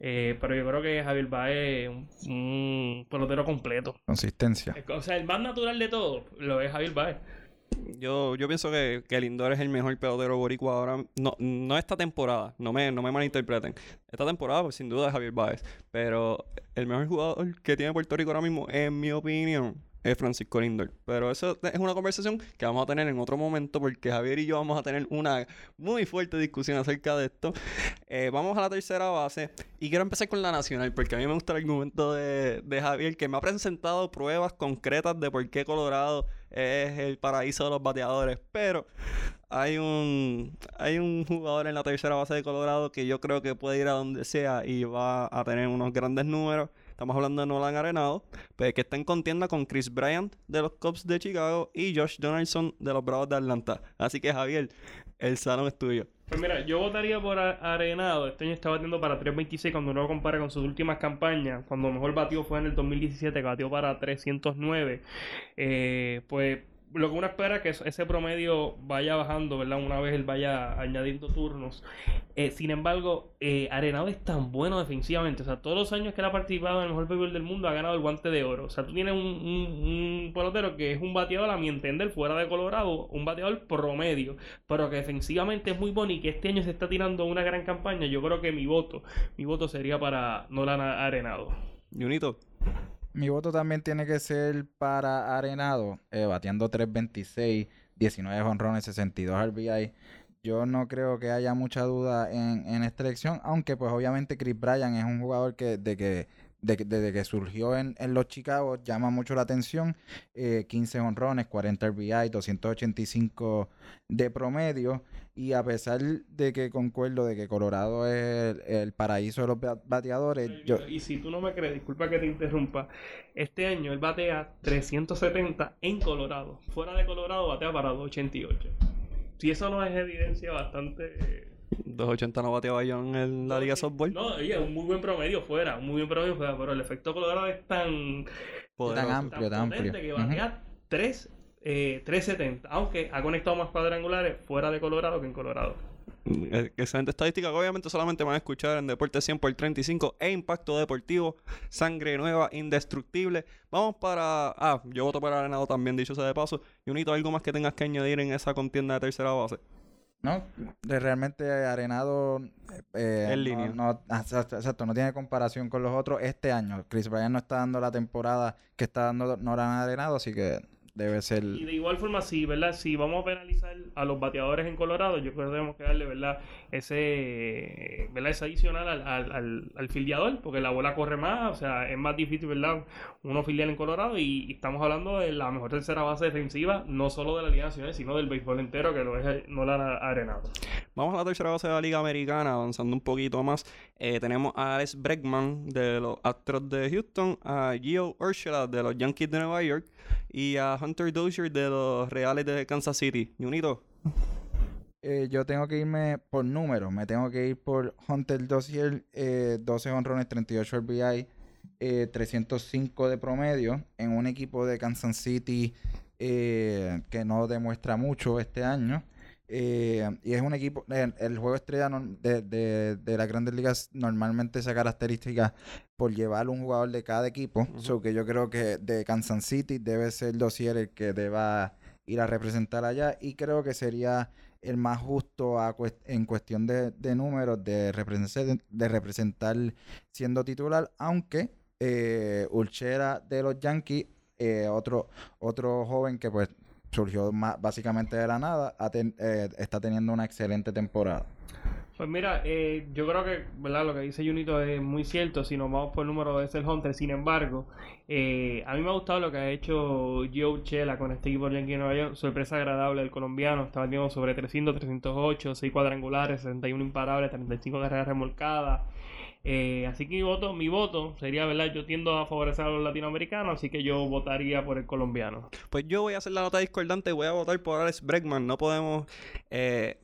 S3: Eh, pero yo creo que Javier Baez es un, pelotero completo.
S2: Consistencia.
S3: O sea, el más natural de todo lo es Javier Baez.
S1: Yo, yo pienso que, que Lindor es el mejor pelotero boricua ahora. No, no esta temporada, no me, no me malinterpreten. Esta temporada, pues sin duda es Javier Baez. Pero el mejor jugador que tiene Puerto Rico ahora mismo, en mi opinión, es Francisco Lindor. Pero eso es una conversación que vamos a tener en otro momento porque Javier y yo vamos a tener una muy fuerte discusión acerca de esto. Eh, vamos a la tercera base y quiero empezar con la nacional porque a mí me gusta el argumento de, de Javier que me ha presentado pruebas concretas de por qué Colorado es el paraíso de los bateadores. Pero hay un, hay un jugador en la tercera base de Colorado que yo creo que puede ir a donde sea y va a tener unos grandes números. Estamos hablando de Nolan Arenado, pues, que está en contienda con Chris Bryant de los Cubs de Chicago y Josh Donaldson de los Bravos de Atlanta. Así que Javier, el salón es tuyo.
S3: Pues mira, yo votaría por Arenado. Este año está batiendo para 3.26 cuando uno lo compara con sus últimas campañas. Cuando mejor batió fue en el 2017, que batió para 309. Eh, pues lo que uno espera es que ese promedio vaya bajando, ¿verdad? Una vez él vaya añadiendo turnos. Eh, sin embargo, eh, Arenado es tan bueno defensivamente. O sea, todos los años que él ha participado en el mejor béisbol del mundo ha ganado el guante de oro. O sea, tú tienes un, un, pelotero que es un bateador, a mi entender, fuera de Colorado, un bateador promedio, pero que defensivamente es muy bueno y que este año se está tirando una gran campaña. Yo creo que mi voto, mi voto sería para Nolan Arenado.
S1: Junito.
S2: Mi voto también tiene que ser para Arenado, eh, bateando 3.26, 19 honrones, 62 RBI. Yo no creo que haya mucha duda en, en, esta elección, aunque pues obviamente Chris Bryan es un jugador que de que desde que surgió en, los Chicago llama mucho la atención. 15 eh, honrones, 40 RBI, 285 de promedio. Y a pesar de que concuerdo de que Colorado es el, paraíso de los bateadores.
S3: Y si tú no me crees, disculpa que te interrumpa. Este año él batea 370 en Colorado. Fuera de Colorado batea para 288. Si eso no es evidencia bastante
S1: 280 no bateaba yo en la Liga Softball.
S3: No, oye, un muy buen promedio fuera, un muy buen promedio fuera, pero el efecto Colorado es tan,
S2: tan amplio, tan, amplio.
S3: que batea 3, 370, aunque ha conectado más cuadrangulares fuera de Colorado que en Colorado.
S1: Mm, excelente estadística que obviamente solamente van a escuchar en Deporte 100 por 35 e Impacto Deportivo, Sangre Nueva, Indestructible. Vamos para... Ah, yo voto para Arenado también, dicho sea de paso. Y unito, ¿algo más que tengas que añadir en esa contienda de tercera base?
S2: No, realmente Arenado.
S1: Eh, en
S2: línea. No, exacto, no tiene comparación con los otros este año. Chris Bryan no está dando la temporada que está dando Noran Arenado, así que debe ser.
S3: Y de igual forma, sí, ¿verdad? Si vamos a penalizar a los bateadores en Colorado, yo creo que tenemos que darle, ¿verdad? Ese, ¿verdad? Ese adicional al, al, al, filiador, porque la bola corre más, o sea, es más difícil, ¿verdad? Uno filial en Colorado y, estamos hablando de la mejor tercera base defensiva, no solo de la Liga Nacional, sino del béisbol entero, que lo es no la arenado.
S1: Vamos a la tercera base de la Liga Americana, avanzando un poquito más. Eh, tenemos a Alex Bregman de los Astros de Houston, a Gio Urshela de los Yankees de Nueva York y a Hunter Dozier de los Reales de Kansas City. Junito.
S2: Eh, yo tengo que irme por números. Me tengo que ir por Hunter Dozier, eh, 12 honrones, 38 RBI, eh, 305 de promedio en un equipo de Kansas City eh, que no demuestra mucho este año. Eh, y es un equipo, el, juego estrella de, de, de, las grandes ligas normalmente esa característica por llevar un jugador de cada equipo. Uh que yo creo que de Kansas City debe ser Dossier el que deba ir a representar allá. Y creo que sería el más justo en cuestión de, de números de representar, de representar siendo titular, aunque eh, Ulchera de los Yankees, eh, otro, otro joven que pues surgió básicamente de la nada, eh, está teniendo una excelente temporada.
S3: Pues mira, eh, yo creo que ¿verdad? lo que dice Junito es muy cierto si nos vamos por el número de el Hunter. Sin embargo, eh, a mí me ha gustado lo que ha hecho Joe Chela con este equipo de Yankee Nueva York. Sorpresa agradable del colombiano. Está batiendo sobre 300, 308, 6 cuadrangulares, 61 imparables, 35 carreras remolcadas. Eh, así que mi voto, mi voto sería, ¿verdad? Yo tiendo a favorecer a los latinoamericanos, así que yo votaría por el colombiano.
S1: Pues yo voy a hacer la nota discordante, voy a votar por Alex Bregman. No podemos eh,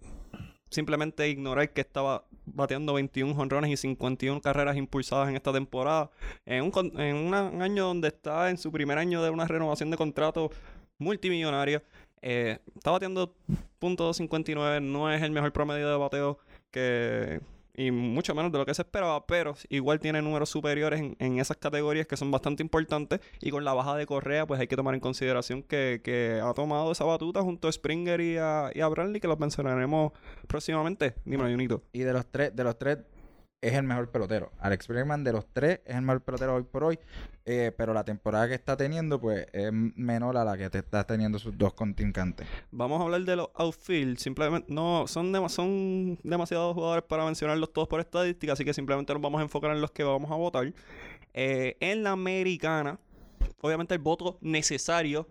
S1: simplemente ignorar que estaba bateando 21 jonrones y 51 carreras impulsadas en esta temporada. En un, en un año donde está en su primer año de una renovación de contrato multimillonaria. Eh, está bateando .59, no es el mejor promedio de bateo que y mucho menos de lo que se esperaba, pero igual tiene números superiores en, esas categorías que son bastante importantes y con la baja de Correa pues hay que tomar en consideración que, ha tomado esa batuta junto a Springer y a, y a Bradley que los mencionaremos próximamente. Dime, Junito.
S2: Y de los tres, de los tres es el mejor pelotero. Alex Bregman de los tres es el mejor pelotero hoy por hoy, eh, pero la temporada que está teniendo pues es menor a la que está teniendo sus dos contrincantes.
S1: Vamos a hablar de los outfield, simplemente no son, son demasiados jugadores para mencionarlos todos por estadística, así que simplemente nos vamos a enfocar en los que vamos a votar. Eh, en la americana, obviamente el voto necesario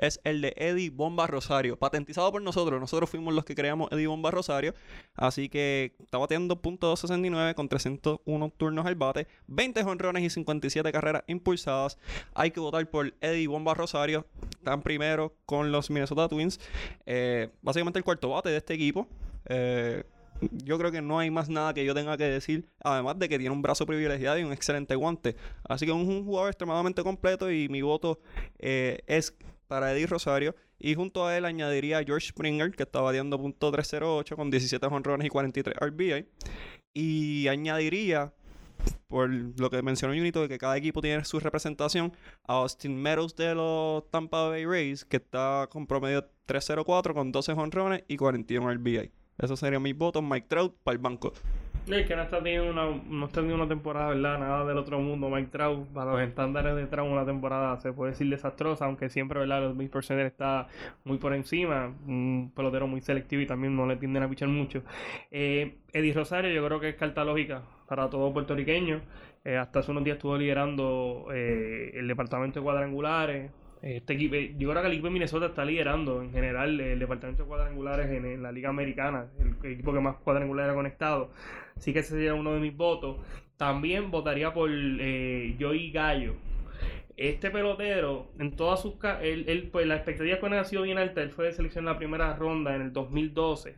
S1: es el de Eddie Bomba Rosario, patentizado por nosotros. Nosotros fuimos los que creamos Eddie Bomba Rosario. Así que está bateando .269 con 301 turnos al bate, 20 jonrones y 57 carreras impulsadas. Hay que votar por Eddie Bomba Rosario. Están primero con los Minnesota Twins. Eh, básicamente el cuarto bate de este equipo. Eh, yo creo que no hay más nada que yo tenga que decir, además de que tiene un brazo privilegiado y un excelente guante. Así que es un jugador extremadamente completo y mi voto eh, es para Eddie Rosario. Y junto a él añadiría a George Springer, que está batiendo .308 con 17 honrones y 43 RBI. Y añadiría, por lo que mencionó Junito, que cada equipo tiene su representación, a Austin Meadows de los Tampa Bay Rays, que está con promedio 304 con 12 honrones y 41 RBI. Esos serían mis votos. Mike Trout para el banco.
S3: Es que no está teniendo una, no está teniendo una temporada, ¿verdad? Nada del otro mundo. Mike Trout, para los estándares de Trout, una temporada se puede decir desastrosa, aunque siempre, ¿verdad? Los mil percenter está muy por encima. Un pelotero muy selectivo y también no le tienden a pichar mucho. Eh, Eddie Rosario, yo creo que es carta lógica para todo puertorriqueño. Eh, hasta hace unos días estuvo liderando eh, el departamento de cuadrangulares. Este equipo, yo creo que el equipo de Minnesota está liderando en general el departamento de cuadrangulares en, la Liga Americana, el, equipo que más cuadrangulares ha conectado. Así que ese sería uno de mis votos. También votaría por eh, Joey Gallo este pelotero, en todas sus. Él, él, pues la expectativa con él ha sido bien alta. Él fue de selección en la primera ronda en el 2012.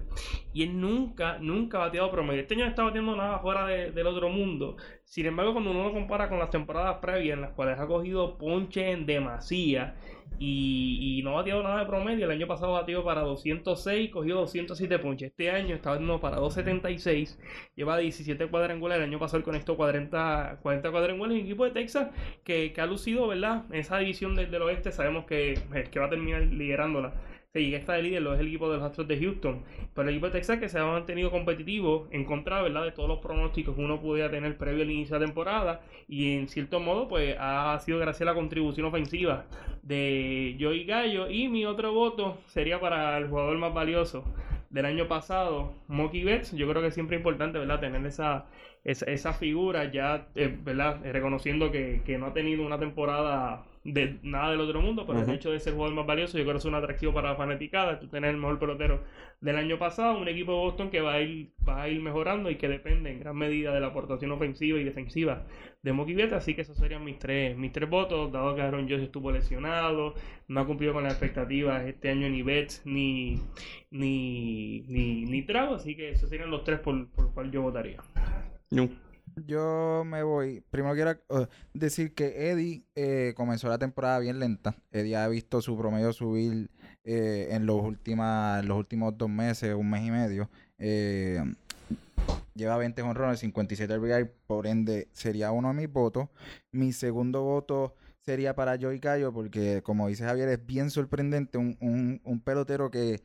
S3: Y él nunca, nunca ha bateado promedio. Este año no está batiendo nada fuera del otro mundo. Sin embargo, cuando uno lo compara con las temporadas previas, en las cuales ha cogido ponche en demasía y, no ha bateado nada de promedio. El año pasado batió para 206, cogió 207 ponches. Este año está batiendo para 276, lleva 17 cuadrangulares. El año pasado él conectó 40, 40 cuadrangulares. Un equipo de Texas que, ha lucido, ¿verdad? En esa división del, del oeste sabemos que, que va a terminar liderándola Sí, está de líder, lo es el equipo de los Astros de Houston. Pero el equipo de Texas que se ha mantenido competitivo en contra ¿verdad? de todos los pronósticos que uno podía tener previo al inicio de la temporada. Y en cierto modo, pues ha sido gracias a la contribución ofensiva de Joey Gallo. Y mi otro voto sería para el jugador más valioso del año pasado, Moki Betts. Yo creo que es siempre importante ¿verdad? tener esa, esa, figura ya eh, ¿verdad? reconociendo que, que no ha tenido una temporada de nada del otro mundo, pero el hecho de ser el jugador más valioso, yo creo que es un atractivo para la fanaticada. Tú tener el mejor pelotero del año pasado, un equipo de Boston que va a ir, va a ir mejorando y que depende en gran medida de la aportación ofensiva y defensiva de Mookie Betts. Así que esos serían mis tres, mis tres votos, dado que Aaron Jones estuvo lesionado, no ha cumplido con las expectativas este año ni Betts ni ni, ni, ni Trago, así que esos serían los tres por, por los cuales yo votaría.
S2: Yo me voy. Primero quiero uh, decir que Eddie eh, comenzó la temporada bien lenta. Eddie ha visto su promedio subir eh, en, los últimos dos meses, un mes y medio. Eh, lleva 20 honrones, 57 RBI, por ende sería uno de mis votos. Mi segundo voto sería para Joey Cayo, porque como dice Javier, es bien sorprendente un, un pelotero que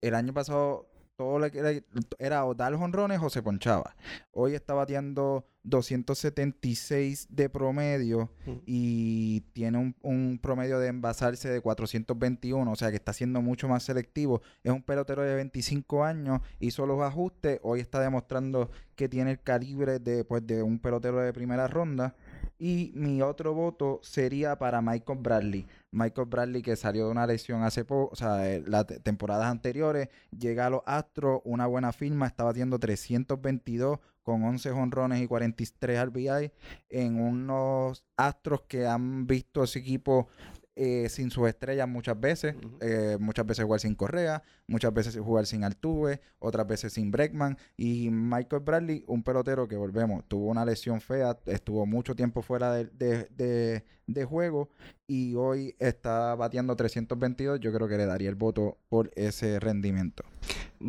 S2: el año pasado todo lo que era, o dar jonrones o se ponchaba. Hoy está bateando 276 de promedio y tiene un, un, promedio de envasarse de 421, o sea que está siendo mucho más selectivo. Es un pelotero de 25 años, hizo los ajustes, hoy está demostrando que tiene el calibre de, pues, de un pelotero de primera ronda. Y mi otro voto sería para Michael Bradley. Michael Bradley que salió de una lesión hace poco, o sea, eh, las temporadas anteriores, llega a los Astros, una buena firma, está batiendo 322 con 11 honrones y 43 RBI en unos Astros que han visto ese equipo eh, sin sus estrellas muchas veces, eh, muchas veces jugar sin Correa, muchas veces jugar sin Altuve, otras veces sin Breckman y Michael Bradley, un pelotero que volvemos, tuvo una lesión fea, estuvo mucho tiempo fuera de, de, juego y hoy está bateando 322, yo creo que le daría el voto por ese rendimiento.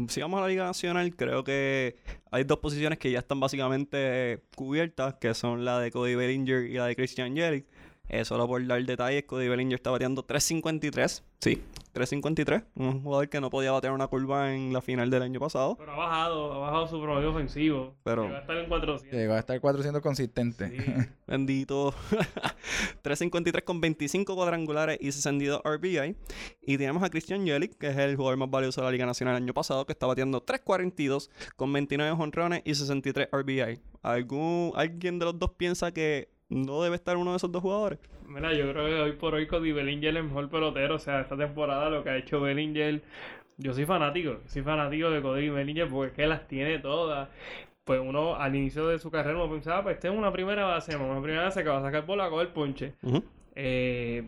S1: Si vamos a la Liga Nacional, creo que hay dos posiciones que ya están básicamente cubiertas, que son la de Cody Bellinger y la de Christian Jelic eh, solo por dar detalles, Cody Bellinger está bateando 3.53. Sí, 3.53. Un jugador que no podía batear una curva en la final del año pasado.
S3: Pero ha bajado, ha bajado su promedio ofensivo. Pero llegó a estar en 400.
S2: Llegó a estar 400 consistente.
S1: Bendito. 3.53 con 25 cuadrangulares y 62 RBI. Y tenemos a Christian Yelich, que es el jugador más valioso de la Liga Nacional el año pasado, que está bateando 3.42 con 29 honrones y 63 RBI. ¿Algún, ¿Alguien de los dos piensa que no debe estar uno de esos dos jugadores.
S3: Mira, yo creo que hoy por hoy Cody Bellinger es el mejor pelotero. O sea, esta temporada lo que ha hecho Bellinger. Yo soy fanático, soy fanático de Cody Bellinger porque es que las tiene todas. Pues uno al inicio de su carrera uno pensaba, pues este es una primera base, una primera base que va a sacar bola a coger ponche. eh,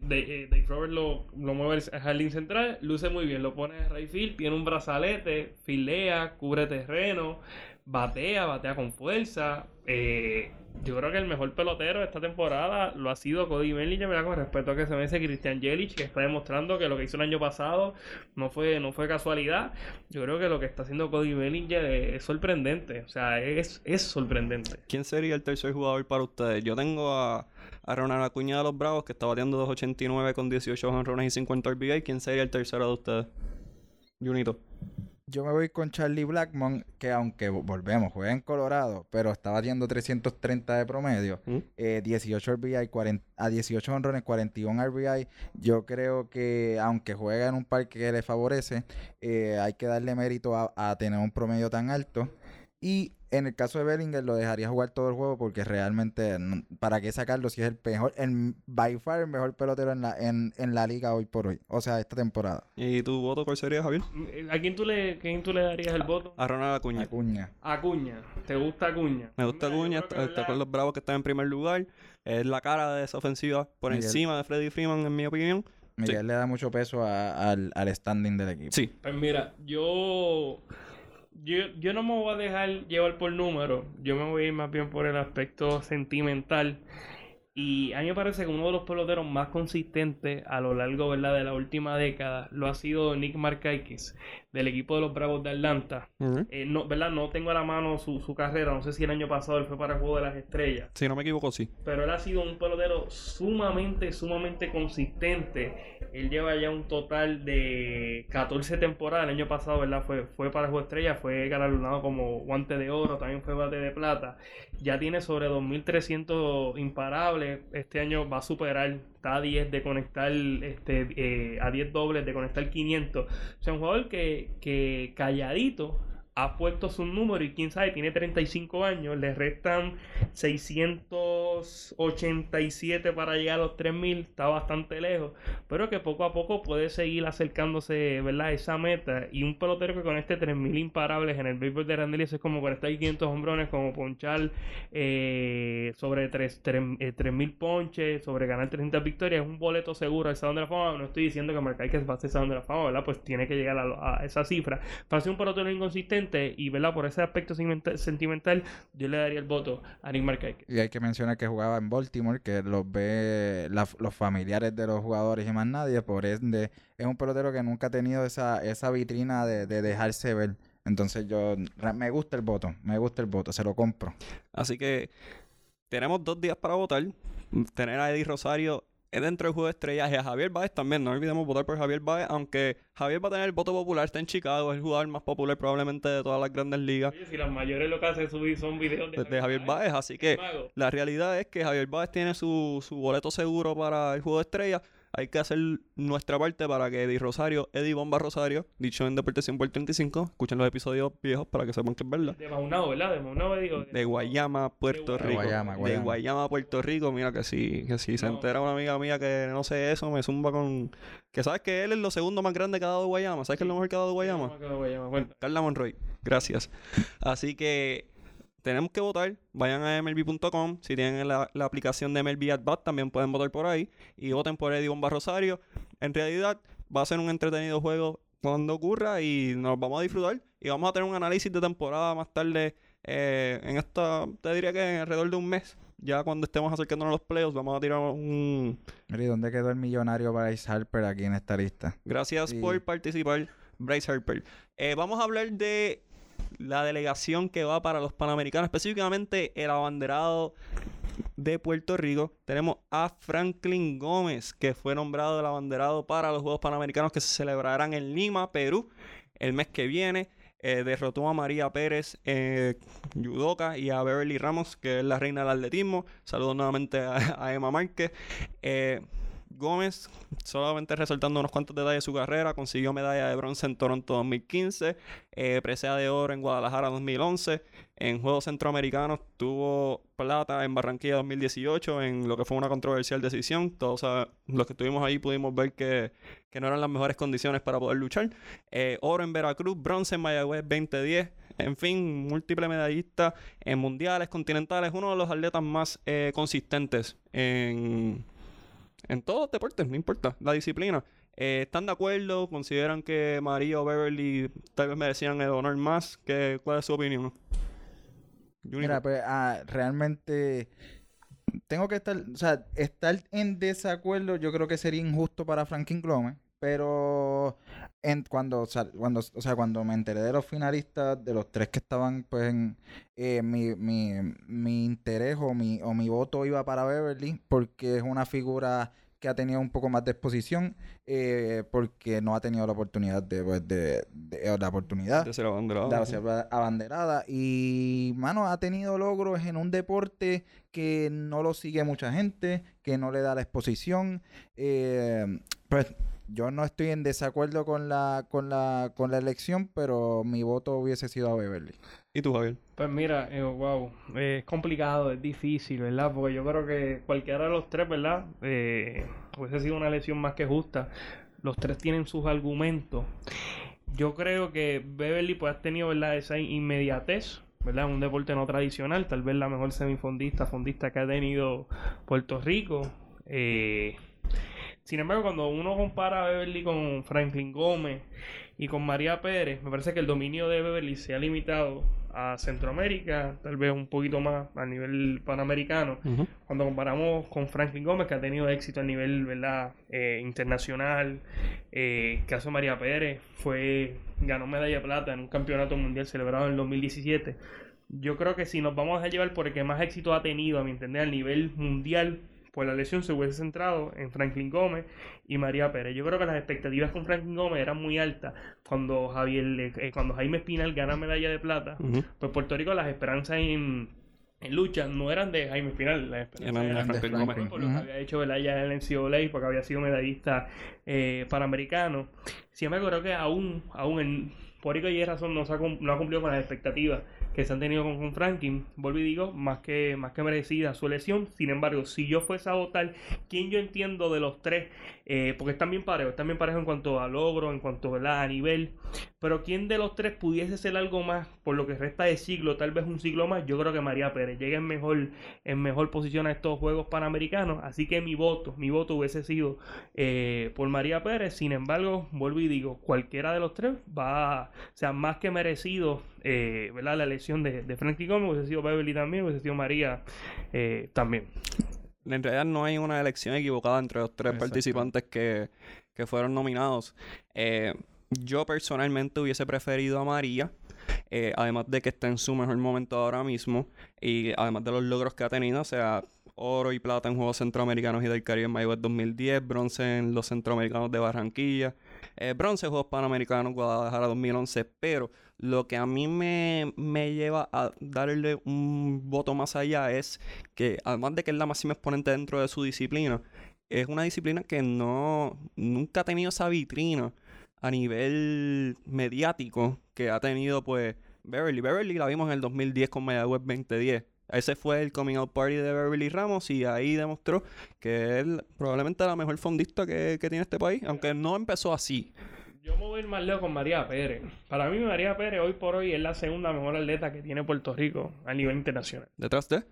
S3: Dave, Dave Robert lo, lo mueve al jardín central, luce muy bien, lo pone en right field, tiene un brazalete, filea, cubre terreno, batea, batea con fuerza. Eh, yo creo que el mejor pelotero de esta temporada lo ha sido Cody Bellinger, ¿verdad? Con respecto a que se vence Christian Jelic, que está demostrando que lo que hizo el año pasado no fue, no fue casualidad. Yo creo que lo que está haciendo Cody Bellinger es, sorprendente. O sea, es, es sorprendente.
S1: ¿Quién sería el tercer jugador para ustedes? Yo tengo a, a Ronald Acuña de los Bravos, que está bateando 2.89 con 18 honrones y 50 RBI. ¿Quién sería el tercero de ustedes? Junito.
S2: Yo me voy con Charlie Blackmon, que aunque volvemos, juega en Colorado, pero está batiendo 330 de promedio, 18 RBI, 40, a 18 honrones, 41 RBI. Yo creo que aunque juega en un parque que le favorece, eh, hay que darle mérito a, a tener un promedio tan alto. Y en el caso de Bellinger lo dejaría jugar todo el juego porque realmente, ¿para qué sacarlo si es el mejor, el by far el mejor pelotero en la, en, la liga hoy por hoy? O sea, esta temporada.
S1: ¿Y tu voto cuál sería, Javier?
S3: ¿A quién tú le, quién tú le darías el voto?
S1: A Ronald Acuña.
S2: Acuña.
S3: Acuña. ¿Te gusta Acuña?
S1: Me gusta Acuña, está, con los Bravos que están en primer lugar. Es la cara de esa ofensiva por encima de Freddy Freeman, en mi opinión.
S2: Miguel le da mucho peso al, al standing del equipo.
S1: Sí.
S3: Pues mira, yo yo, yo no me voy a dejar llevar por número, yo me voy a ir más bien por el aspecto sentimental. Y a mí me parece que uno de los peloteros más consistentes a lo largo ¿verdad? de la última década lo ha sido Nick Markakis del equipo de los Bravos de Atlanta. Eh, no, ¿verdad? no tengo a la mano su, su, carrera, no sé si el año pasado él fue para el Juego de las Estrellas.
S1: Si no me equivoco, sí.
S3: Pero él ha sido un pelotero sumamente, sumamente consistente. Él lleva ya un total de 14 temporadas. El año pasado, ¿verdad? Fue, fue para el Juego de Estrellas, fue galardonado como guante de oro, también fue bate de plata. Ya tiene sobre 2.300 imparables. Este año va a superar está a 10 de conectar este, eh, a 10 dobles de conectar 500. O sea, un jugador que, que calladito ha puesto su número y quién sabe, tiene 35 años, le restan 687 para llegar a los 3000, está bastante lejos, pero que poco a poco puede seguir acercándose, ¿verdad? Esa meta y un pelotero que con este 3000 imparables en el béisbol de Randelis es como estar 500 hombrones, como ponchar eh, sobre 3, 3000 eh, ponches, sobre ganar 300 victorias, es un boleto seguro al Salón de la Fama, no estoy diciendo que que va a ser Salón de la Fama, ¿verdad? Pues tiene que llegar a, a esa cifra, para ser un pelotero inconsistente y ¿verdad? por ese aspecto sentimental, yo le daría el voto a Nick Markakis.
S2: Y hay que mencionar que jugaba en Baltimore, que los ve los familiares de los jugadores y más nadie, por ende es un pelotero que nunca ha tenido esa, esa vitrina de, de dejarse ver. Entonces yo me gusta el voto, me gusta el voto, se lo compro.
S1: Así que tenemos dos días para votar. Tener a Eddie Rosario dentro del juego de estrellas y a Javier Baez también. No olvidemos votar por Javier Baez, aunque Javier va a tener el voto popular, está en Chicago, es el jugador más popular probablemente de todas las grandes ligas.
S3: si las mayores lo que hacen subir son videos
S1: de, Javier Baez, así que la realidad es que Javier Baez tiene su, su boleto seguro para el juego de estrellas hay que hacer nuestra parte para que Eddie Rosario, Eddie Bomba Rosario, dicho en Deporte 100 por 35, escuchen los episodios viejos para que sepan que es verdad.
S3: De Maunao, ¿verdad? De Maunao, digo.
S1: De, Guayama, Puerto Rico. De Guayama, De Guayama, Puerto Rico. Mira que sí, que si se entera una amiga mía que no sé eso, me zumba con... Que sabes que él es lo segundo más grande que ha dado Guayama. ¿Sabes que es lo mejor que ha dado Guayama? Carla Monroy. Gracias. Así que tenemos que votar. Vayan a MLB.com. Si tienen la, aplicación de MLB At también pueden votar por ahí. Y voten por Eddie Bomba Rosario. En realidad, va a ser un entretenido juego cuando ocurra y nos vamos a disfrutar. Y vamos a tener un análisis de temporada más tarde. Eh, en esta, te diría que en alrededor de un mes. Ya cuando estemos acercándonos a los playoffs, vamos a tirar un.
S2: ¿Y dónde quedó el millonario Bryce Harper aquí en esta lista?
S1: Gracias por participar, Bryce Harper. Eh, vamos a hablar de la delegación que va para los Panamericanos, específicamente el abanderado de Puerto Rico. Tenemos a Franklin Gómez, que fue nombrado el abanderado para los Juegos Panamericanos que se celebrarán en Lima, Perú, el mes que viene. Eh, derrotó a María Pérez en Yudoka y a Beverly Ramos, que es la reina del atletismo. Saludos nuevamente a, Emma Márquez. Eh, Gómez, solamente resaltando unos cuantos detalles de su carrera, consiguió medalla de bronce en Toronto 2015, eh, presea de oro en Guadalajara 2011, en Juegos Centroamericanos tuvo plata en Barranquilla 2018 en lo que fue una controversial decisión. Todos los que estuvimos ahí pudimos ver que, no eran las mejores condiciones para poder luchar. Eh, oro en Veracruz, bronce en Mayagüez 2010. En fin, múltiple medallista en mundiales, continentales, uno de los atletas más eh, consistentes en en todos los deportes, no importa la disciplina. Eh, ¿Están de acuerdo? ¿Consideran que María o Beverly tal vez merecían el honor más? ¿Qué, ¿Cuál es su opinión?
S2: Mira, pues ah, realmente tengo que estar, o sea, estar en desacuerdo yo creo que sería injusto para Franklin Glomer, pero en, cuando, cuando, o sea, cuando me enteré de los finalistas, de los tres que estaban, pues en, eh, mi, mi, mi interés o mi, o mi voto iba para Beverly, porque es una figura que ha tenido un poco más de exposición eh, porque no ha tenido la oportunidad de, pues, de, de, la oportunidad
S1: de ser abanderada.
S2: De ser abanderada. Y, mano, ha tenido logros en un deporte que no lo sigue mucha gente, que no le da la exposición. Eh, pues yo no estoy en desacuerdo con la, con la, con la elección, pero mi voto hubiese sido a Beverly.
S1: ¿Y tú, Javier?
S3: Pues mira, eh, wow, es complicado, es difícil, ¿verdad? Porque yo creo que cualquiera de los tres, ¿verdad? Eh, hubiese sido una elección más que justa. Los tres tienen sus argumentos. Yo creo que Beverly pues ha tenido, ¿verdad? Esa inmediatez, ¿verdad? Un deporte no tradicional, tal vez la mejor semifondista, fondista que ha tenido Puerto Rico. Eh, sin embargo, cuando uno compara a Beverly con Franklin Gómez y con María Pérez, me parece que el dominio de Beverly se ha limitado a Centroamérica, tal vez un poquito más a nivel panamericano. Cuando comparamos con Franklin Gómez, que ha tenido éxito a nivel ¿verdad? Eh, internacional, eh, caso María Pérez, fue ganó medalla de plata en un campeonato mundial celebrado en el 2017. Yo creo que si nos vamos a llevar por el que más éxito ha tenido, a mi entender, a nivel mundial, pues la lesión se hubiese centrado en Franklin Gómez y María Pérez. Yo creo que las expectativas con Franklin Gómez eran muy altas. Cuando Javier, eh, cuando Jaime Espinal gana medalla de plata, pues Puerto Rico las esperanzas en, lucha no eran de Jaime Espinal, las esperanzas eran de Franklin Gómez. Por lo que había hecho ya en el NCAA, porque había sido medallista eh, panamericano. me creo que aún, aún en por y razón no, ha, no ha cumplido con las expectativas que se han tenido con, Franklin, vuelvo y digo, más que, más que merecida su lesión. Sin embargo, si yo fuese a votar, ¿quién yo entiendo de los tres? Eh, porque están bien parejos, están bien parejos en cuanto a logro, en cuanto a nivel. Pero ¿quién de los tres pudiese ser algo más por lo que resta de siglo, tal vez un siglo más? Yo creo que María Pérez llega en mejor, en mejor posición a estos Juegos Panamericanos. Así que mi voto, mi voto hubiese sido eh, por María Pérez. Sin embargo, vuelvo y digo, cualquiera de los tres va, o sea, más que merecido, eh, ¿verdad? La elección de, de Frankie Gómez, hubiese sido Beverly también, hubiese sido María eh, también.
S1: En realidad no hay una elección equivocada entre los tres participantes que, que, fueron nominados. Eh, yo personalmente hubiese preferido a María. además de que está en su mejor momento ahora mismo y además de los logros que ha tenido, o sea, oro y plata en Juegos Centroamericanos y del Caribe en Mayagüez 2010, bronce en los Centroamericanos de Barranquilla, eh, bronce en Juegos Panamericanos Guadalajara 2011, pero lo que a mí me, me lleva a darle un voto más allá es que además de que es la máxima exponente dentro de su disciplina, es una disciplina que no nunca ha tenido esa vitrina a nivel mediático que ha tenido pues Beverly. Beverly la vimos en el 2010 con Mayagüez 2010. Ese fue el coming out party de Beverly Ramos y ahí demostró que es probablemente la mejor fondista que, que tiene este país, aunque no empezó así.
S3: Yo me voy a ir más lejos con María Pérez. Para mí, María Pérez hoy por hoy es la segunda mejor atleta que tiene Puerto Rico a nivel internacional.
S1: ¿Detrás de?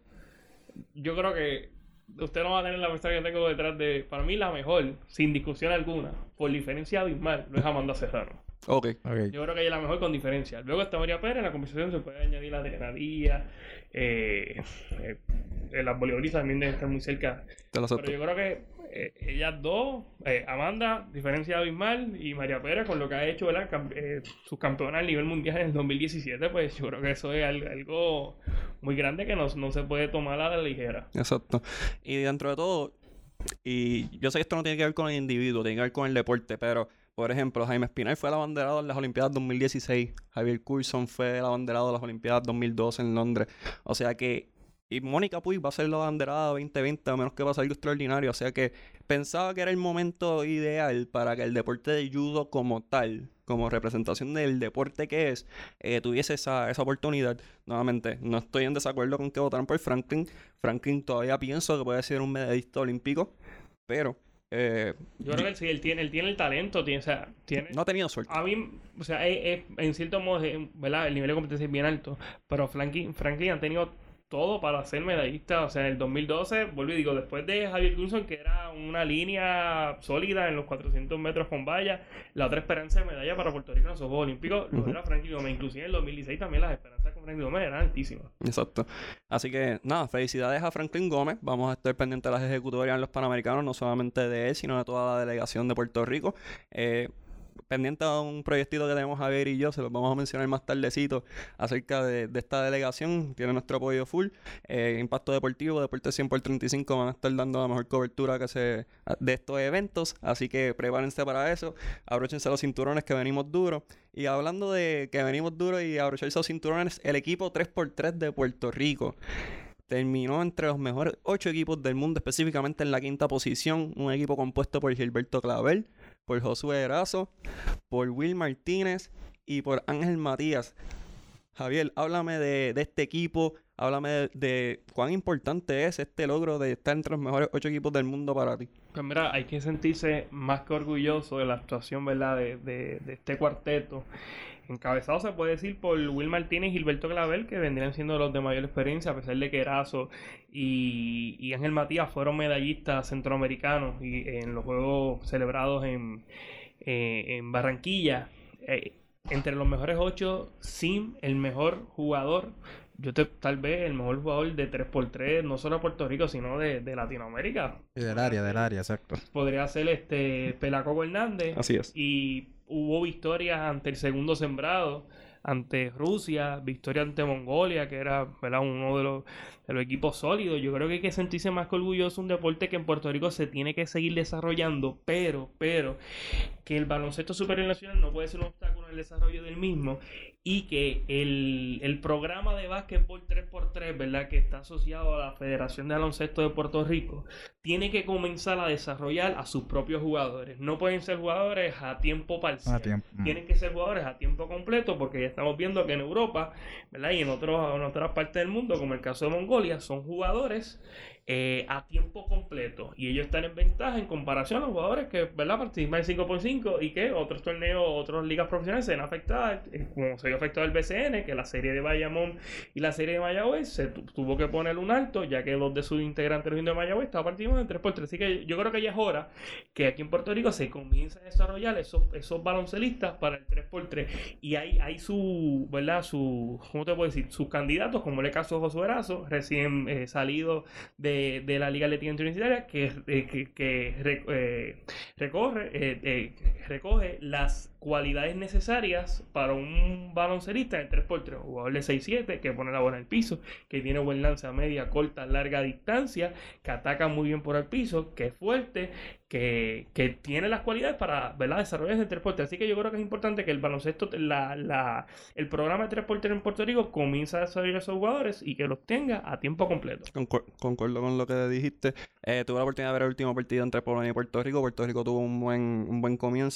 S3: Yo creo que usted no va a tener la persona que tengo detrás de. Para mí, la mejor, sin discusión alguna, por diferencia abismal, lo es Amanda Serrano.
S1: Ok.
S3: Yo creo que ella es la mejor con diferencia. Luego está María Pérez, en la conversación se puede añadir la de Nadía. Eh, eh, las voleibolistas también deben estar muy cerca. Pero yo creo que eh, ellas dos, eh, Amanda, diferencia abismal, y María Pérez, con lo que ha hecho. Eh, sus campeonas a nivel mundial en el 2017, pues yo creo que eso es algo muy grande que no, no se puede tomar a la ligera.
S1: Exacto. Y dentro de todo, y yo sé que esto no tiene que ver con el individuo, tiene que ver con el deporte, pero por ejemplo, Jaime Espinal fue el abanderado en las Olimpiadas 2016. Javier Coulson fue el abanderado de las Olimpiadas 2012 en Londres. O sea que. Y Mónica Puig va a ser la abanderada 2020, a menos que pase algo extraordinario. O sea que pensaba que era el momento ideal para que el deporte de judo como tal, como representación del deporte que es, eh, tuviese esa, esa oportunidad. Nuevamente, no estoy en desacuerdo con que votaran por Franklin. Franklin todavía pienso que puede ser un medallista olímpico, pero eh,
S3: yo creo que sí, él tiene, él tiene el talento, tiene, o sea, tiene...
S1: No ha tenido suerte.
S3: A mí, o sea, es, en cierto modo, ¿verdad? El nivel de competencia es bien alto, pero Franklin, Franklin han tenido todo para ser medallista. O sea, en el 2012, vuelvo y digo, después de Javier Cruzon, que era una línea sólida en los 400 metros con valla, la otra esperanza de medalla para Puerto Rico en los Juegos Olímpicos lo era Franklin Gómez. Inclusive en el 2016 también las esperanzas con Franklin Gómez eran altísimas.
S1: Exacto. Así que, nada, felicidades a Franklin Gómez. Vamos a estar pendientes de las ejecutorias en los Panamericanos, no solamente de él, sino de toda la delegación de Puerto Rico. Eh, pendiente a un proyectito que tenemos Javier y yo, se los vamos a mencionar más tardecito acerca de, esta delegación. Tiene nuestro apoyo full. Eh, Impacto Deportivo, Deporte 100 por 35 van a estar dando la mejor cobertura que se de estos eventos. Así que prepárense para eso. Abróchense los cinturones que venimos duros. Y hablando de que venimos duros y abrocharse los cinturones, el equipo 3x3 de Puerto Rico terminó entre los mejores ocho equipos del mundo, específicamente en la quinta posición. Un equipo compuesto por Gilberto Clavel, por Josué Erazo, por Will Martínez y por Ángel Matías. Javier, háblame de, este equipo, háblame de, cuán importante es este logro de estar entre los mejores ocho equipos del mundo para ti.
S3: Pues mira, hay que sentirse más que orgulloso de la actuación, ¿verdad?, de, de este cuarteto. Encabezado se puede decir por Will Martínez y Gilberto Clavel, que vendrían siendo los de mayor experiencia, a pesar de que Erazo y, Ángel Matías fueron medallistas centroamericanos y en los juegos celebrados en, eh, en Barranquilla. Eh, entre los mejores ocho, Sim, el mejor jugador yo te, tal vez el mejor jugador de 3x3, no solo de Puerto Rico, sino de, Latinoamérica.
S2: Y del área, del área, exacto.
S3: Podría ser este Pelaco Hernández.
S1: Así es.
S3: Y hubo victorias ante el segundo sembrado, ante Rusia, victoria ante Mongolia, que era uno de los, de los equipos sólidos. Yo creo que hay que sentirse más que orgulloso un deporte que en Puerto Rico se tiene que seguir desarrollando, pero, pero, que el baloncesto superior nacional no puede ser un obstáculo el desarrollo del mismo y que el, el programa de básquetbol 3x3, ¿verdad? Que está asociado a la Federación de Baloncesto de Puerto Rico, tiene que comenzar a desarrollar a sus propios jugadores. No pueden ser jugadores a tiempo parcial. Mm. Tienen que ser jugadores a tiempo completo porque ya estamos viendo que en Europa, ¿verdad? Y en, otros, en otras partes del mundo, como el caso de Mongolia, son jugadores eh, a tiempo completo. Y ellos están en ventaja en comparación a los jugadores que ¿verdad? participan en 5x5 y que otros torneos, otras ligas profesionales se ven afectadas, eh, como se vio afectado el BCN, que la serie de Bayamón y la serie de Mayagüez se tuvo que poner un alto, ya que los de sus integrantes de Mayagüez estaban participando en 3x3. Así que yo creo que ya es hora que aquí en Puerto Rico se comience a desarrollar esos, esos baloncelistas para el 3x3. Y hay, hay su, ¿verdad? Su, ¿cómo te puedo decir? Sus candidatos, como el caso de Josué Erazo, recién eh, salido de de, la Liga Atlética Universitaria que, eh, que, eh, recorre, eh, recoge las cualidades necesarias para un baloncelistas en 3x3. Jugador de 6-7 que pone la bola en el piso, que tiene buen lance a media, corta, larga distancia, que ataca muy bien por el piso, que es fuerte, que, que, tiene las cualidades para ¿verdad? desarrollarse en 3x3. Así que yo creo que es importante que el baloncesto, la, la, el programa de 3x3 en Puerto Rico comience a desarrollar a esos jugadores y que los tenga a tiempo completo.
S1: concuerdo con lo que dijiste. Eh, tuve la oportunidad de ver el último partido entre Polonia y Puerto Rico. Puerto Rico tuvo un buen, un buen comienzo.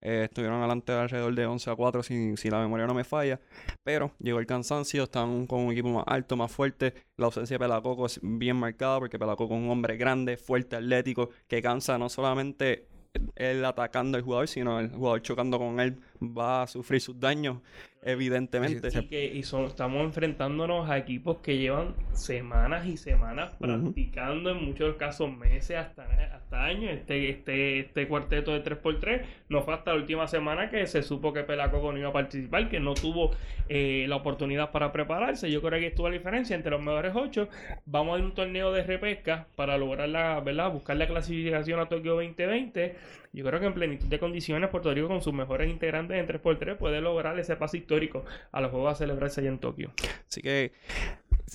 S1: Eh, estuvieron adelante alrededor de 11 a 4, si, si la memoria no me falla. Pero llegó el cansancio, están con un equipo más alto, más fuerte. La ausencia de Pelacoco es bien marcada porque Pelacoco es un hombre grande, fuerte, atlético, que cansa no solamente él atacando al jugador, sino el jugador chocando con él va a sufrir sus daños evidentemente.
S3: Y, que, y son, estamos enfrentándonos a equipos que llevan semanas y semanas practicando, en muchos casos meses, hasta, hasta años. Este, este, este cuarteto de 3x3 no fue hasta la última semana que se supo que Pelacoco no iba a participar, que no tuvo eh, la oportunidad para prepararse. Yo creo que estuvo la diferencia entre los mejores ocho. Vamos a ir a un torneo de repesca para lograr la, ¿verdad? buscar la clasificación a Tokio 2020. Yo creo que en plenitud de condiciones Puerto Rico con sus mejores integrantes en 3x3 puede lograr ese pase histórico a los Juegos a celebrarse allá en Tokio.
S1: Así que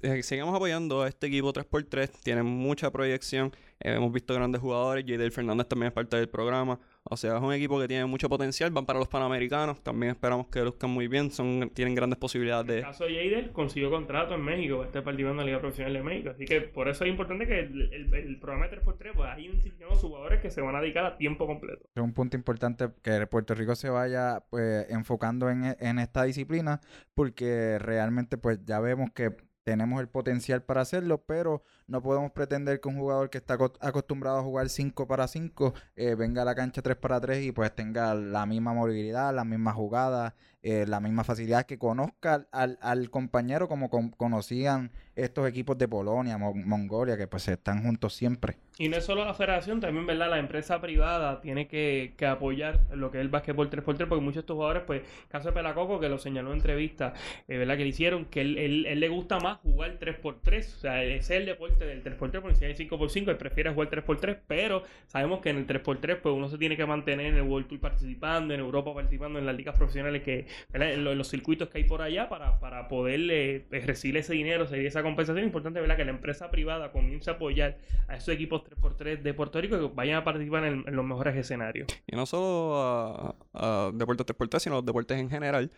S1: eh, sigamos apoyando a este equipo 3x3. Tienen mucha proyección. Eh, hemos visto grandes jugadores. Jadel Fernández también es parte del programa. O sea, es un equipo que tiene mucho potencial. Van para los Panamericanos. También esperamos que luzcan muy bien. Son, tienen grandes posibilidades de. En
S3: el caso de Jadel, consiguió contrato en México. Este partido en la Liga Profesional de México. Así que por eso es importante que el, programa de 3x3, pues hay identificamos jugadores que se van a dedicar a tiempo completo.
S2: Es un punto importante que Puerto Rico se vaya pues enfocando en, en esta disciplina. Porque realmente, pues ya vemos que tenemos el potencial para hacerlo, pero no podemos pretender que un jugador que está acostumbrado a jugar 5 para 5 eh, venga a la cancha 3 para 3 y pues tenga la misma movilidad, la misma jugada, eh, la misma facilidad, que conozca al, al compañero como conocían estos equipos de Polonia, Mongolia, que pues están juntos siempre.
S3: Y no es solo la federación, también, ¿verdad? La empresa privada tiene que, que apoyar lo que es el básquetbol 3x3, porque muchos de estos jugadores, pues, caso de Pelacoco, que lo señaló en entrevista, eh, ¿verdad? Que le hicieron, que él, él, le gusta más jugar 3x3, o sea, es el deporte del 3x3, porque si hay 5x5, él prefiere jugar 3x3, pero sabemos que en el 3x3, pues, uno se tiene que mantener en el World Tour participando, en Europa participando, en las ligas profesionales, que, En, los, circuitos que hay por allá, para, para poder recibir ese dinero, seguir esa compensación. importante, ¿verdad? Que la empresa privada comience a apoyar a esos equipos 3x3 de Puerto Rico que vayan a participar en, los mejores escenarios.
S1: Y no solo a, deportes 3x3, sino los deportes en general.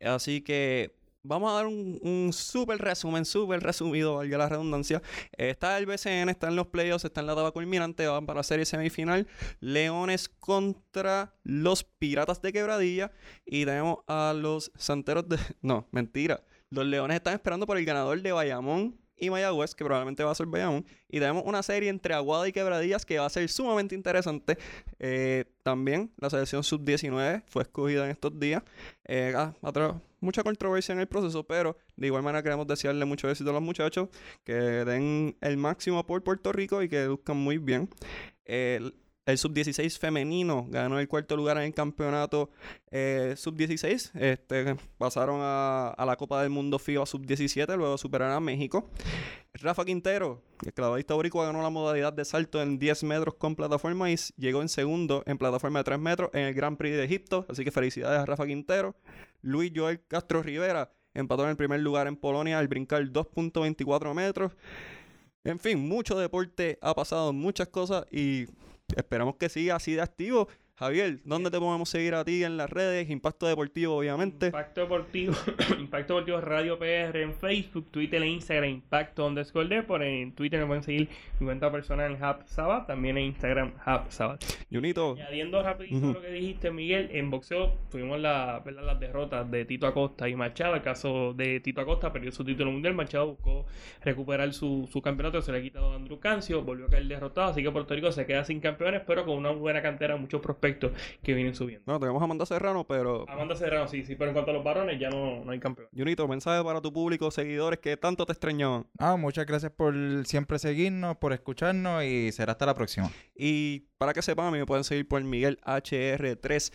S1: Así que vamos a dar un, un súper resumen, súper resumido, valga la redundancia. está el BCN, está en los playoffs, está en la tabla culminante, van para la serie semifinal. Leones contra los Piratas de Quebradilla. Y tenemos a los Santeros de... No, mentira. Los Leones están esperando por el ganador de Bayamón y Mayagüez, que probablemente va a ser Bayamón. Y tenemos una serie entre Aguada y Quebradillas que va a ser sumamente interesante. Eh, también la selección sub-19 fue escogida en estos días. Eh, ah, mucha controversia en el proceso, pero de igual manera queremos desearle mucho éxito a los muchachos, que den el máximo por Puerto Rico y que buscan muy bien. El sub-16 femenino ganó el cuarto lugar en el campeonato eh, sub-16. Este, pasaron a, la Copa del Mundo FIBA sub-17, luego superaron a México. Rafa Quintero, el clavadista boricua, ganó la modalidad de salto en 10 metros con plataforma y llegó en segundo en plataforma de 3 metros en el Grand Prix de Egipto. Así que felicidades a Rafa Quintero. Luis Joel Castro Rivera empató en el primer lugar en Polonia al brincar 2.24 metros. En fin, mucho deporte ha pasado, muchas cosas y Esperamos que siga así de activo Javier, ¿dónde te podemos seguir a ti en las redes? Impacto Deportivo, obviamente.
S3: Impacto Deportivo, Impacto Deportivo Radio PR en Facebook, Twitter e Instagram, Impacto underscore Deport. En Twitter me pueden seguir mi cuenta personal en Hub Sabat, también en Instagram Hub Sabat.
S1: Junito.
S3: Añadiendo rapidito lo que dijiste, Miguel, en boxeo tuvimos la, las derrotas de Tito Acosta y Machado. El caso de Tito Acosta perdió su título mundial. Machado buscó recuperar su, su campeonato, se le ha quitado a Andrew Cancio, volvió a caer derrotado. Así que Puerto Rico se queda sin campeones, pero con una buena cantera, muchos prospectos que vienen subiendo.
S1: No, tenemos a Amanda Serrano, pero.
S3: Amanda Serrano, sí, sí, pero en cuanto a los varones ya no, no hay campeón.
S1: Junito, mensaje para tu público, seguidores que tanto te extrañaban.
S2: Ah, muchas gracias por siempre seguirnos, por escucharnos y será hasta la próxima.
S1: Y para que sepan, a mí me pueden seguir por Miguel HR3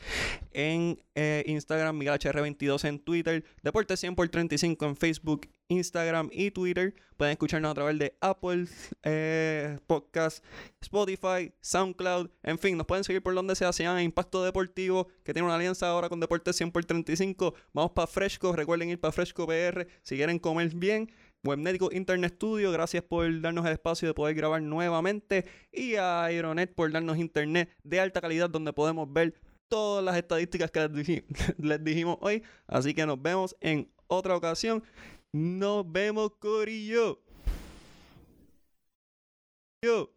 S1: en eh, Instagram, Miguel HR22 en Twitter, Deporte 100 por 35 en Facebook, Instagram y Twitter. Pueden escucharnos a través de Apple eh, Podcast, Spotify, SoundCloud, en fin, nos pueden seguir por donde sea, sean Impacto Deportivo, que tiene una alianza ahora con Deporte 100 por 35. Vamos para Fresco, recuerden ir para Fresco PR si quieren comer bien. Webnético Internet Studio, gracias por darnos el espacio de poder grabar nuevamente. Y a Aeronet por darnos internet de alta calidad donde podemos ver todas las estadísticas que les, dijimos hoy. Así que nos vemos en otra ocasión. Nos vemos, Corillo. Yo.